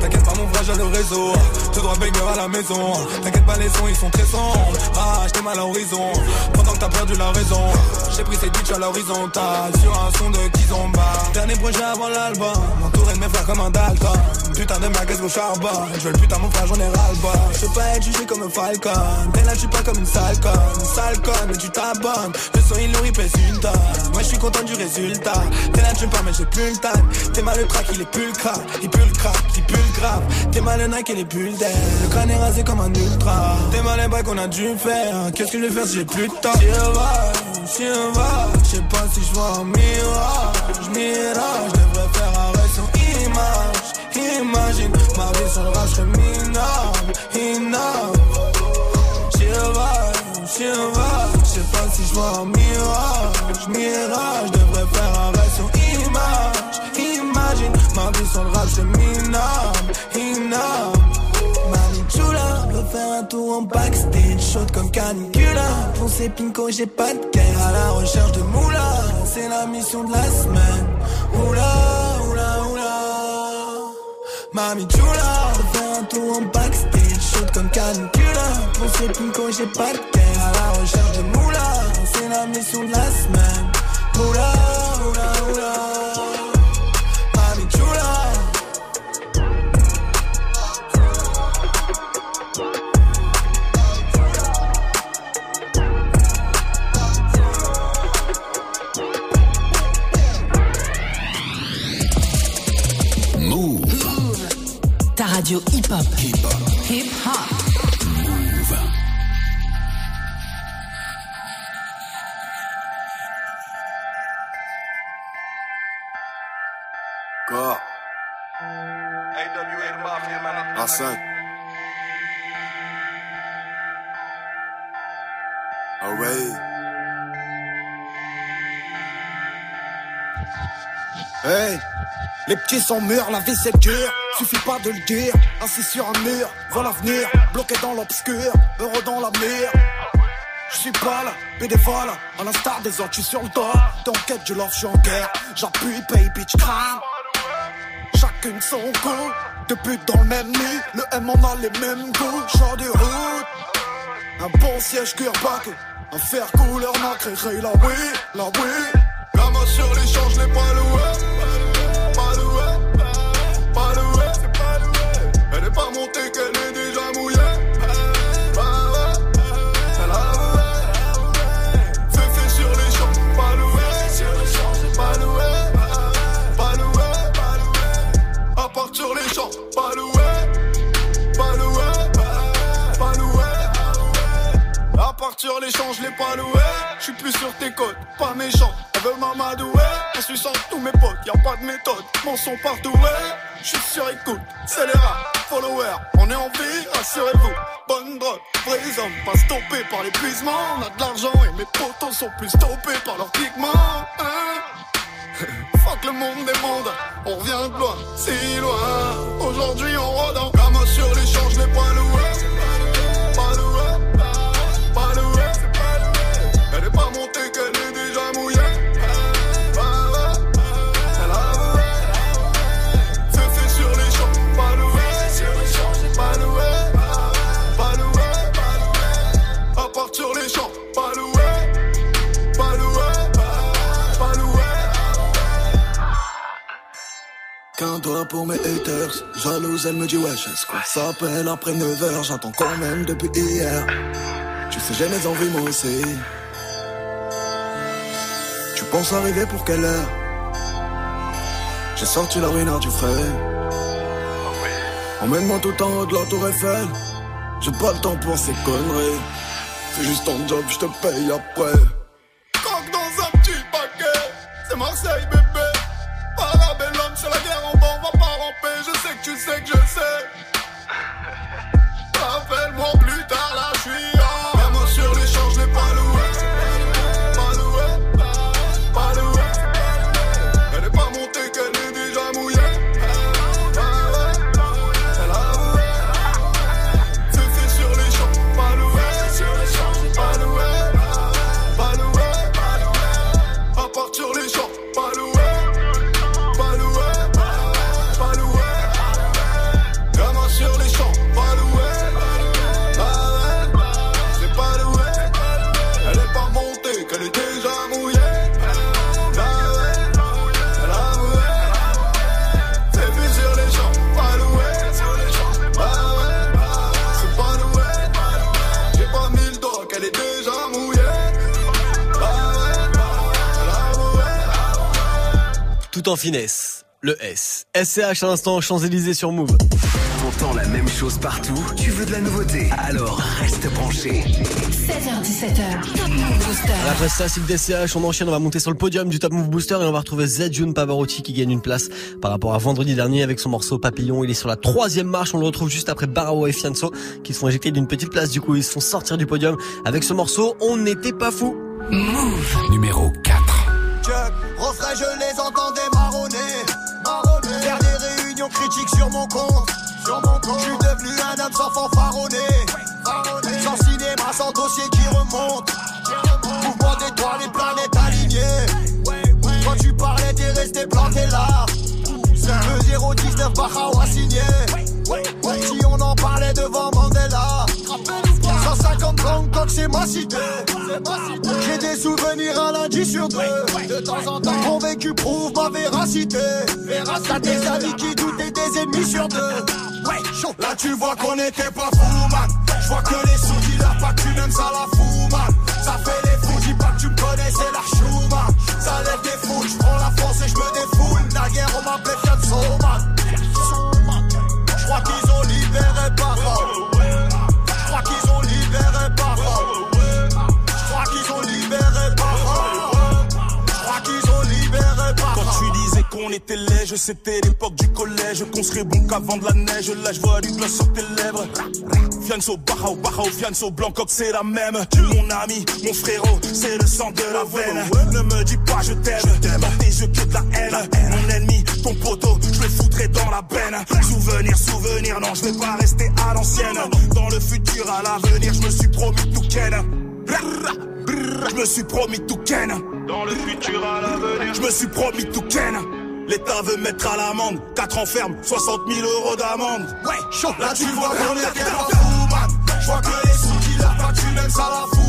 T'inquiète pas mon frère, j'ai le réseau. Tout droit banger à la maison. T'inquiète pas, les sons, ils sont très sombres. Ah, j'étais mal à l'horizon. Pendant que t'as perdu la raison. J'ai pris ces bitches à l'horizontale. Sur un son de Kizomba. Dernier projet avant l'album. Entouré de mes frères comme un Dalton. Putain de magasin au charbon. Je veux le putain, mon frère, j'en ai ras-le-bas. Je veux pas être jugé comme un falcon. T'es là, je suis pas comme une sale conne. Sale conne, mais tu t'abonnes. Le son, il nourrit, pèse une tonne. Moi, je suis content du résultat. T'es là, tu me mais j'ai plus le time. T'es mal le track, il est plus le crack. Il pue le crack, il pue le grave. T'es mal Nike et les bulles d'air. Le crâne est rasé comme un ultra. T'es mal les qu'on a dû faire. Qu'est-ce que je vais faire si j'ai plus de temps? Si on va, si on va. Je sais pas si je vois un mirage. Mirage, je devrais faire arrêt sur image. Imagine ma vie sur le rap, je serais minable. Inable. Si on va, si on va. Je sais pas si je vois un mirage. Mirage, je devrais faire arrêt sur image. Imagine ma vie sur le rap, serais minable. Inable. Mami Chula, veut faire un tour en backstage, chaude comme canicula. Ces pinko, j'ai pas de guerre à la recherche de moula. C'est la mission de la semaine. Oula, oula, oula. Mami Chula, veut faire un tour en backstage, chaude comme canicula. Pour ces pinko, j'ai pas de guerre à la recherche de moula. C'est la mission de la semaine. Radio hip-hop. Hip-hop. Quoi AWA, the mafia, man. À 5. Ouais. Hey, les petits sont mûrs, la vie c'est dur. Suffit pas de le dire. Assis sur un mur, vois l'avenir, bloqué dans l'obscur, heureux dans la mire. Je suis pas là, bénévole, à l'instar des autres, je suis sur le dos. T'es en quête, je lance, je suis en guerre. J'appuie, paye, bitch, crame. Chacune son goût, deux putes dans le même nid. Le M on a les mêmes goûts, genre de route. Un bon siège cuir-bac, un fer couleur nacré, la oui, la oui. Gamin sur les je l'ai pas les je l'ai pas loué. Je suis plus sur tes côtes, pas méchant. Elle veut m'amadouer. En suçant tous mes potes, y a pas de méthode. Mon son partout. Je suis sur écoute, c'est les rats, followers. On est en vie, rassurez-vous. Bonne drogue, vrais hommes, pas stoppés par l'épuisement. On a de l'argent et mes potos sont plus stoppés par leurs pigments. Hein [LAUGHS] Fuck le monde des mondes, on revient de loin, si loin. Aujourd'hui on rôde en gamin sur les champs, je pour mes haters, jalouse elle me dit wesh est-ce qu'on s'appelle après 9h, j'entends quand même depuis hier. Tu sais j'ai mes envies moi aussi. Tu penses arriver pour quelle heure? J'ai sorti la ruine du frais Emmène-moi tout en haut de la tour Eiffel J'ai pas le temps pour ces conneries. Fais juste ton job, je te paye après finesse. Le S. SCH à l'instant, Champs-Élysées sur Move. Entends la même chose partout, tu veux de la nouveauté, alors reste branché. 16h17h, Top Move Booster. Après ça, c'est le DCH, on enchaîne, on va monter sur le podium du Top Move Booster et on va retrouver Zedjun Pavarotti qui gagne une place par rapport à vendredi dernier avec son morceau Papillon. Il est sur la troisième marche, on le retrouve juste après Barao et Fianso qui se font éjecter d'une petite place. Du coup, ils se font sortir du podium avec ce morceau. On n'était pas fou. Move. Numéro 4. Chuck, refrain, je les entendais sur mon compte. Sur mon compte. Je suis devenu un homme sans fanfaronner. Sans cinéma, sans dossier qui remonte. Mouvement d'étoiles, les planètes alignées. Quand tu parlais, t'es resté planté là. Le 019 Bahawa signé. Si on en parlait devant Mandela. 150 langues quand c'est ma cité. J'ai des souvenirs un lundi sur deux. De temps en temps, mon vécu prouve ma véracité. T'as des amis qui doutent et des ennemis sur deux. Là tu vois qu'on était pas fous man. Je vois que les sous qui la pas tu m'aimes ça la fout man. Ça fait les fous, dis pas que tu me connais, c'est la chou man. Ça lève des foules, je prends la force et je me défoule. Naguère on m'appelait Fianso qu'on était léger, c'était l'époque du collège, qu'on serait bon qu'avant de la neige. Là, je vois du gloss sur tes lèvres. Fianso, Bahao, Bahao, Fianso, Blancoc, c'est la même. Mon ami, mon frérot, c'est le sang de la veine. Ne me dis pas je t'aime, dans tes yeux que de la haine. Mon ennemi, ton poteau, je le foutrai dans la benne. Souvenir, souvenir, non, je vais pas rester à l'ancienne. Dans le futur, à l'avenir, je me suis promis tout ken. Je me suis promis tout ken. Dans le futur à l'avenir, je me suis promis tout ken. L'État veut mettre à l'amende 4 ans ferme, 60 000 euros d'amende. Ouais, chaud. Là tu vois qu'on était pas fous man. Je vois que les sous qui la pas tu m'aimes ça la fout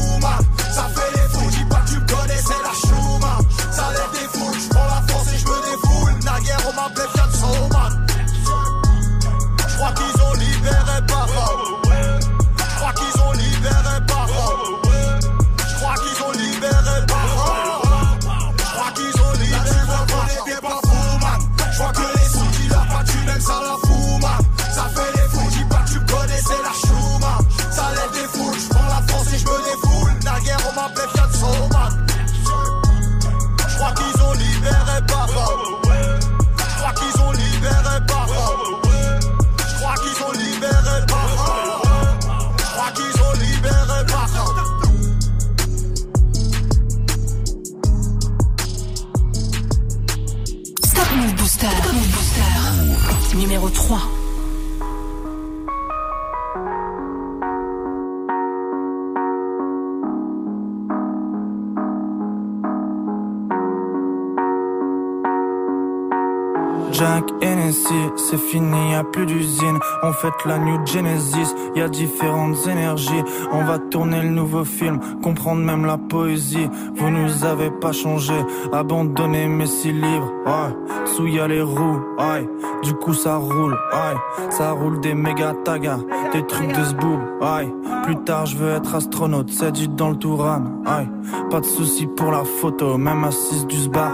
fête la New Genesis, y a différentes énergies. On va tourner le nouveau film, comprendre même la poésie. Vous nous avez pas changé, abandonné mes six livres. Ouais, sous les roues, ouais. Du coup ça roule, ouais. Ça roule des méga tagas, des trucs de zboob, ouais. Plus tard je veux être astronaute, c'est dit dans le Touran, ouais. Pas de soucis pour la photo, même assise du sbar.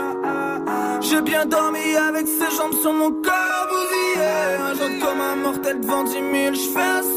J'ai bien dormi avec ses jambes sur mon corps Un jour comme un mortel devant 10 000 J'fais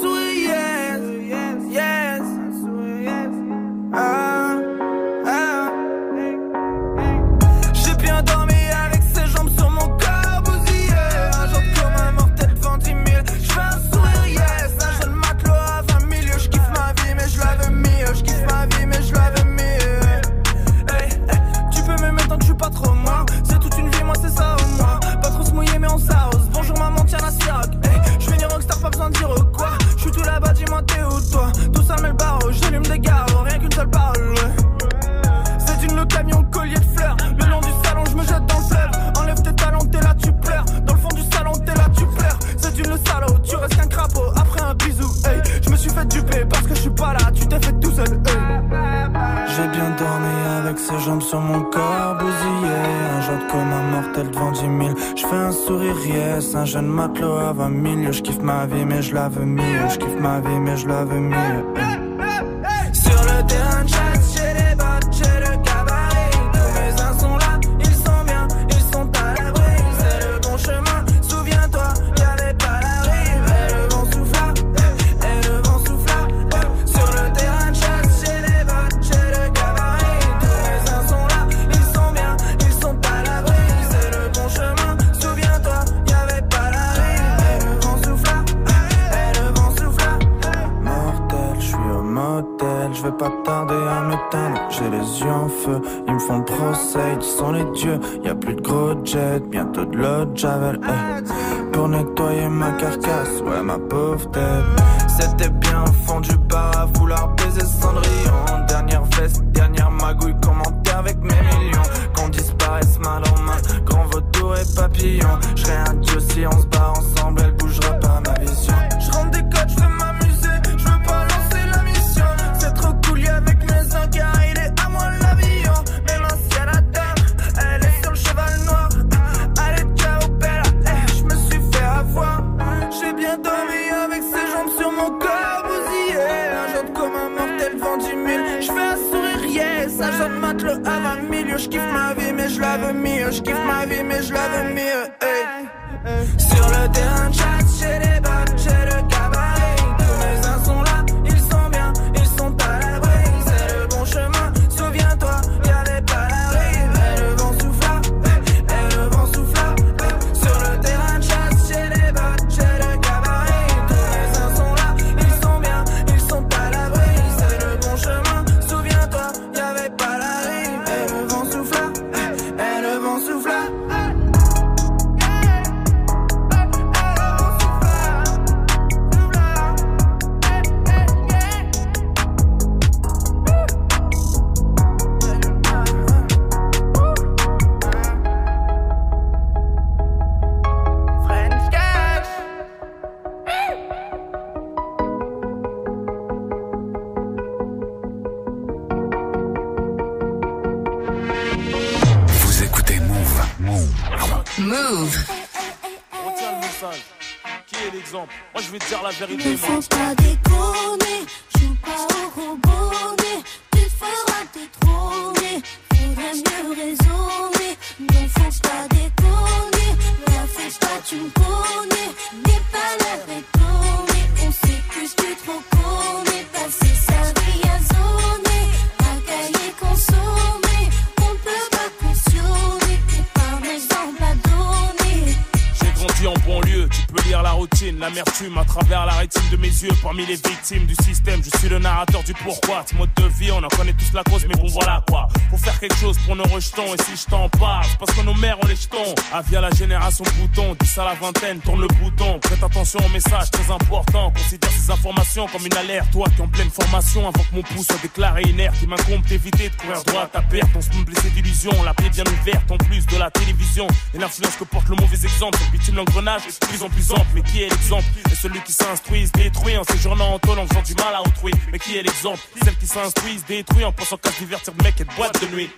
rétine de mes yeux. Parmi les victimes du système, je suis le narrateur du pourquoi. Ce mode de vie, on en connaît tous la cause, mais bon voilà quoi. Faut faire quelque chose pour nos rejetons, et si je t'en parle, parce que nos mères ont les jetons. Avis à la génération bouton, 10 à la vingtaine, tourne le bouton. Prête attention aux messages très importants, considère ces informations comme une alerte. Toi qui en pleine formation, avant que mon pouce soit déclaré inerte, il m'incombe d'éviter de courir droit à ta perte. On se blessé d'illusions, la paix bien ouverte, en plus de la télévision. Et l'influence que porte le mauvais exemple, bitume l'engrenage de plus en plus ample. Mais qui est l'exemple? Et celui qui s'instruit, se détruit en séjournant en tôle, en faisant du mal à autrui. Mais qui est l'exemple? Celle qui s'instruit, se détruit en pensant qu'à se divertir de mec et de boîte de nuit.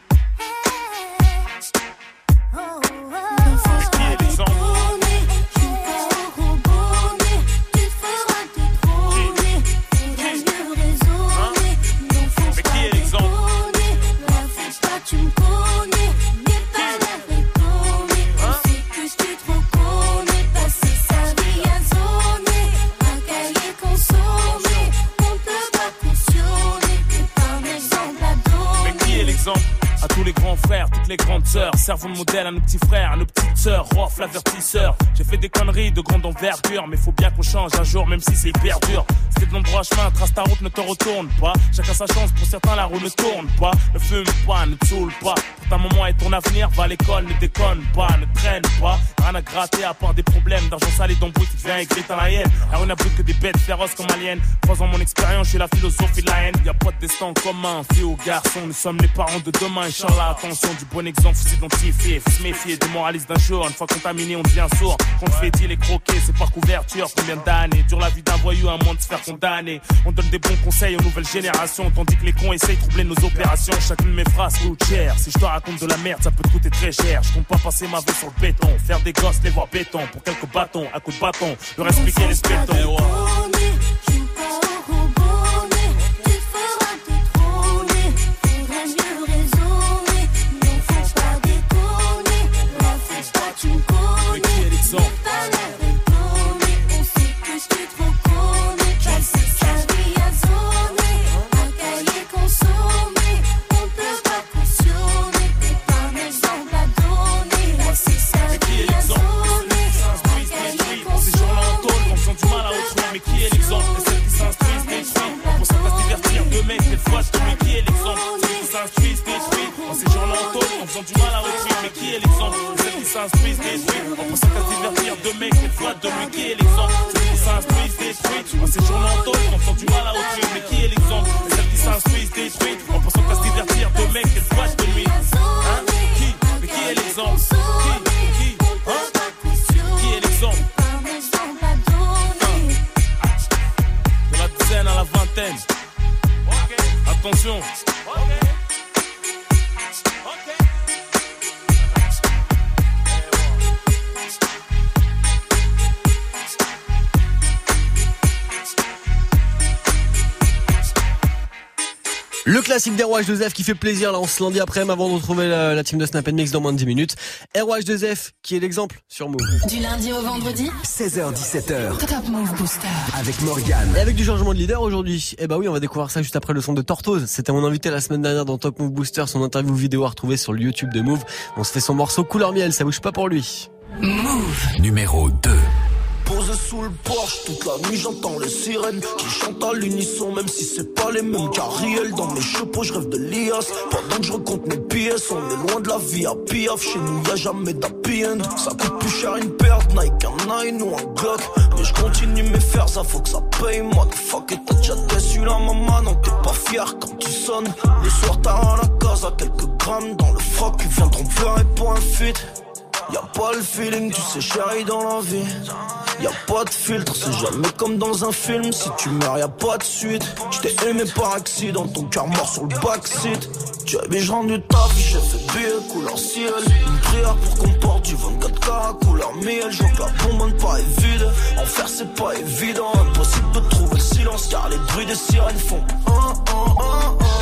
Qui est l'exemple? À tous les grands frères, toutes les grandes sœurs, servons de modèle à nos petits frères, à nos petites sœurs, Rof, l'avertisseur. J'ai fait des conneries de grande envergure, mais faut bien qu'on change un jour, même si c'est hyper dur. C'était de l'endroit chemin, trace ta route, ne te retourne pas. Chacun sa chance, pour certains la roue ne tourne pas. Ne fume pas, ne saoule pas. Pour ta maman et ton avenir, va à l'école, ne déconne pas, ne traîne pas. Rien à gratter à part des problèmes d'argent sale et d'embrouille qui vient écrire dans la haine. La rue n'a plus que des bêtes féroces comme aliens. Croisant mon expérience, je suis la philosophie de la haine. Y a pas de destin commun, fille ou garçon, nous sommes les parents de demain. Inch'Allah, attention, du bon exemple, faut s'identifier, faut se méfier des moralistes d'un jour. Une fois contaminé, on devient sourd. Quand on fait dit les croquer, c'est par couverture. Combien d'années dure la vie d'un voyou à moins de se faire condamner? On donne des bons conseils aux nouvelles générations, tandis que les cons essayent de troubler nos opérations. Chacune de mes phrases coûte cher. Si je te raconte de la merde, ça peut te coûter très cher. Je compte pas passer ma vie sur le béton. Faire des gosses, les voir béton. Pour quelques bâtons, à coups de bâton. Le reste, piquer les spétons. Du mal à retrouver. Mais qui est l'exemple? Celles qui s'instruisent, détruisent. En pensant qu'à se divertir, deux mecs, une fois de lui. Qui est l'exemple? Celles qui s'instruisent, détruisent. En séjournant en quand ont du mal à retrouver. Mais qui est l'exemple? Celles qui s'instruisent, détruisent. En pensant qu'à se divertir, deux mecs, fois de lui. Hein? Qui? Mais qui est l'exemple? Qui? Qui? Hein? Qui est l'exemple? De la dizaine à la vingtaine. Attention. Le classique d'ROH2F qui fait plaisir là on se lundi après avant de retrouver la, la team de Snap Mix dans moins de 10 minutes. ROH2F qui est l'exemple sur Move. Du lundi au vendredi 16h17h Top Move Booster. avec Morgane. Et avec du changement de leader aujourd'hui. Eh bah oui, on va découvrir ça juste après le son de Tortoise. C'était mon invité la semaine dernière dans Top Move Booster, son interview vidéo à retrouver sur le YouTube de Move. On se fait son morceau couleur miel, ça bouge pas pour lui. Move. Numéro 2. Posé sous le porche, toute la nuit j'entends les sirènes qui chantent à l'unisson, même si c'est pas les mêmes carriels. Dans mes chapeaux, je rêve de l'IAS. Pendant que je recompte mes pièces, on est loin de la vie à piaf. Chez nous, y a jamais d'happy end. Ça coûte plus cher une de Nike, un Nine ou un Glock. Mais je continue mes fers, ça faut que ça paye. Motherfucker, t'as déjà déçu la maman, non t'es pas fier quand tu sonnes. Le soir, t'as à la case à quelques grammes dans le froc. Ils viendront pleurer pour un. Y'a pas le feeling, tu sais chérie dans la vie. Y'a pas de filtre, c'est jamais comme dans un film. Si tu meurs y'a pas de suite. J't'ai aimé par accident, ton cœur mort sur le backseat. Tu avais je rendu taf, j'ai fait billet couleur ciel. Une prière pour qu'on porte du 24K couleur miel. Je que la bonbonne pas est vide. En c'est pas évident. Impossible de trouver le silence car les bruits des sirènes font un, un, un,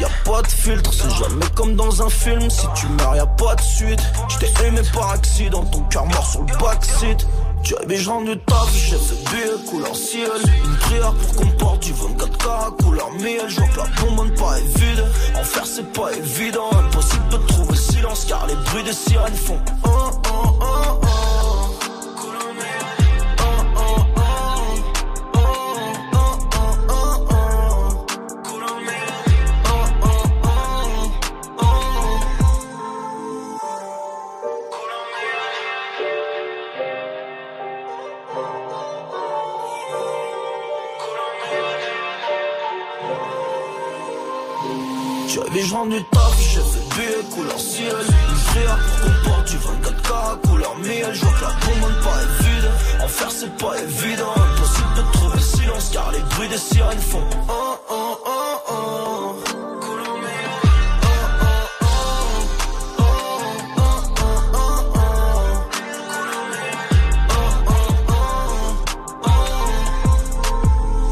Y'a pas de filtre, c'est jamais comme dans un film. Si tu meurs y'a pas de suite. J't'ai aimé par accident, ton cœur mort sur le backseat. Tu avais je rendu taf, j'ai fait billet couleur ciel. Une prière pour qu'on porte du 24K couleur miel. Je vois que la bonbonne pas est vide. En faire c'est pas évident. Impossible de trouver le silence car les bruits des sirènes font un, un, un, je rendu taf, j'ai fait billet couleur ciel prière pour qu'on porte du 24K couleur miel. Je vois que la commande pas est vide. En c'est pas évident. Impossible de trouver le silence car les bruits des sirènes font.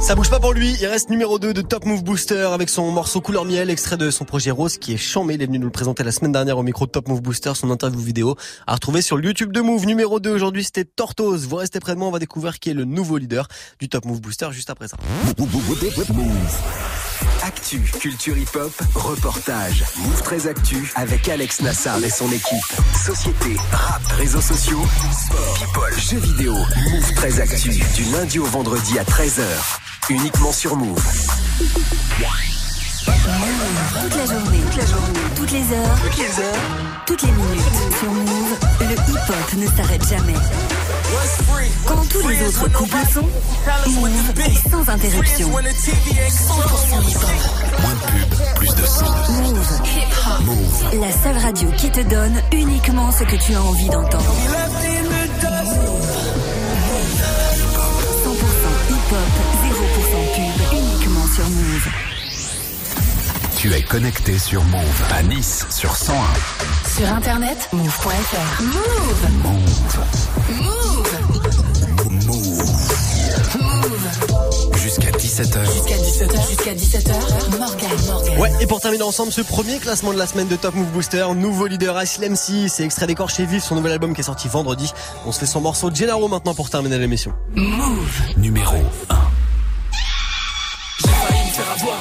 Ça bouge pas pour lui, il reste numéro 2 de Top Move Booster avec son morceau couleur miel, extrait de son projet Rose qui est chambé. Il est venu nous le présenter la semaine dernière au micro de Top Move Booster, son interview vidéo à retrouver sur le YouTube de Move. Numéro 2 aujourd'hui c'était Tortoise. Vous restez près de moi, on va découvrir qui est le nouveau leader du Top Move Booster juste après ça. Actu, culture hip-hop, reportage. Move très actu avec Alex Nassar et son équipe. Société, rap, réseaux sociaux, sport, people, jeux vidéo. Move très actu du lundi au vendredi à 13h. Uniquement sur Move. Toute la journée, toute la journée, toutes les heures, toutes les heures, toutes les minutes. Sur Move, le hip-hop ne s'arrête jamais. Quand tous les autres couples sont, Move est sans interruption. 100% hip-hop. Moins de pub, plus de son. Move. Move. La seule radio qui te donne uniquement ce que tu as envie d'entendre. 100% hip-hop, 0% pub, uniquement sur Move. Tu es connecté sur Move à Nice sur 101. Sur internet, move.fr. Move. Move. Move. Move. Jusqu'à 17h. Jusqu'à 17h. Jusqu'à 17h. Morgan, Morgan. Ouais, et pour terminer ensemble ce premier classement de la semaine de Top Move Booster, nouveau leader Ashley MC, c'est extrait d'écorché vif, son nouvel album qui est sorti vendredi. On se fait son morceau Gennaro maintenant pour terminer l'émission. Move. Numéro 1.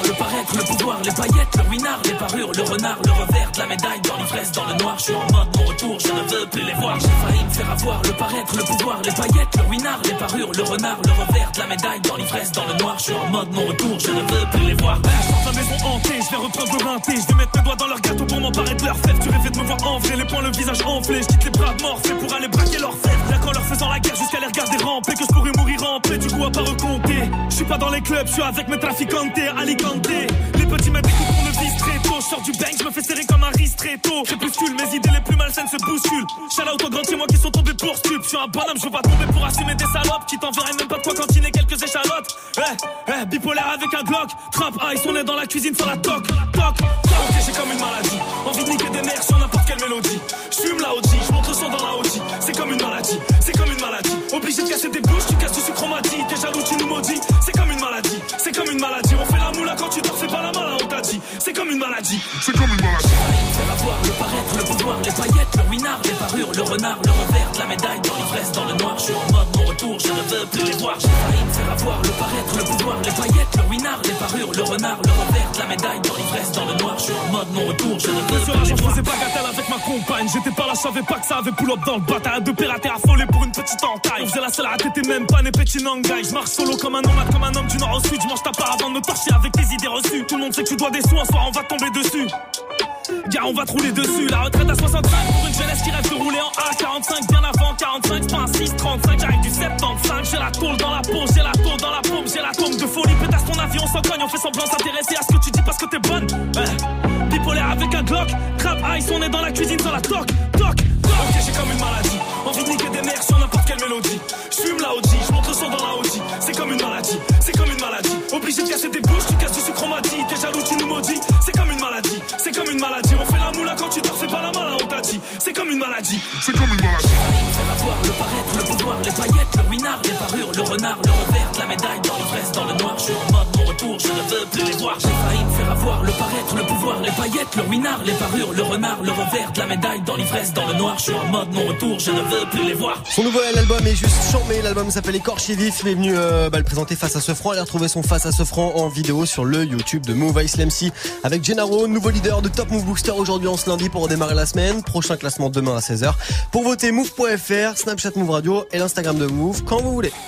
Le paraître, le pouvoir, les paillettes, le winard, les parures, le renard, le revers la médaille, dans l'ivresse, dans le noir, je suis en mode mon retour, je ne veux plus les voir. J'ai failli me faire avoir le paraître, le pouvoir, les paillettes, le winard, les parures, le renard, le revers de la médaille, dans l'ivresse, dans le noir, je suis en mode mon retour, je ne veux plus les voir. Je de la maison hantée, je vais reprendre le rinté, je vais mettre mes doigts dans leur gâteau pour m'emparer de leur fève. Tu rêvais de me voir en vrai, les poings, le visage enflé, je quitte les bras morts, pour aller braquer leur fève. Là qu'en leur faisant la guerre jusqu'à les regarder ramper, que je pourrais mourir en paix, du coup à pas recompter. Je suis pas dans les clubs, je suis avec mes traficantes, Alicante. Les petits coups pour le vise très tôt. Sors du bank, je me fais serrer comme un riz très tôt. Crépuscule, mes idées les plus malsaines se bousculent. Shout out aux grands moi qui sont tombés pour stup. Je suis un bonhomme, je vais tomber pour assumer des salopes qui t'enverraient même pas de quoi cantiner quelques échalotes. Eh, eh, bipolaire avec un Glock. Trap ice, on est dans la cuisine sur la toc. Toc, Ok, j'ai comme une maladie. Envie de niquer des mères sur n'importe quelle mélodie. Je fume la OG, je monte le son dans la OG. C'est comme une maladie, c'est comme une maladie. Obligé de casser des bouches, comme une maladie, c'est comme une maladie. Le paraître, le pouvoir, les paillettes, le winard, les parures, le renard, le revers de la médaille, dans l'ivresse, dans le noir, je suis en mode mon retour, je ne veux plus les voir. J'ai failli me faire avoir le paraître, le pouvoir, les paillettes, le winard, les parures, le renard, le revers de la médaille, dans l'ivresse, dans le noir, je suis en mode mon retour, je ne veux plus les voir. faisais bagatelle avec ma compagne. J'étais pas là, je savais pas que ça avait pull up dans le bataille. De pirater affolé pour une petite entaille. On faisait la à t'étais même pas né petit nangai. Je marche solo comme un nomade, comme un homme du nord au sud. Je mange ta part avant de me torcher avec tes idées reçues. Tout le monde sait que tu dois des sous, un soir on va tomber dessus. Gars, on va te rouler dessus. La retraite à 65 pour une jeunesse qui rêve de rouler en A45. Bien avant 45, c'est pas un 635. J'arrive du 75. J'ai la tôle dans la peau, j'ai la tôle dans la paume, j'ai la tombe de folie. Pétasse ton avion sans cogne, on fait semblant s'intéresser à ce que tu dis parce que t'es bonne. Ouais. Bipolaire avec un Glock. Crap ice, on est dans la cuisine sur la toc, toc, toc. Ok, j'ai comme une maladie. Envie de niquer des mères sur n'importe quelle mélodie. Je fume la OG, je monte le son dans la OG. C'est comme une maladie, c'est comme une maladie. Obligé de casser des bouches, tu casses du sucre on m'a. T'es jaloux, tu nous maudis. C'est comme une maladie, une maladie. On fait la moula quand tu dors, c'est pas la malin, dit. C'est comme une maladie, c'est comme une maladie. Faire avoir le paraître, le pouvoir, les paillettes, le winard, les parures, le renard, le revers la médaille, dans l'ivresse, dans le noir, je suis en mode mon retour, je ne veux plus les voir. J'ai failli me faire avoir le paraître, le pouvoir, les paillettes, le winard, les parures, le renard, le revers la médaille, dans l'ivresse, dans le noir, je suis en mode mon retour, je ne veux plus les voir. Son nouvel album est juste chambé, l'album s'appelle Écorché Vif, il est venu euh, bah, le présenter face à ce franc, il a retrouvé son face à ce franc en vidéo sur le YouTube de Move Ice avec Gennaro, nouveau leader de Top Move Booster aujourd'hui en ce lundi pour redémarrer la semaine, prochain classement demain à 16h. Pour voter move.fr, Snapchat Move Radio et l'Instagram de Move quand vous voulez.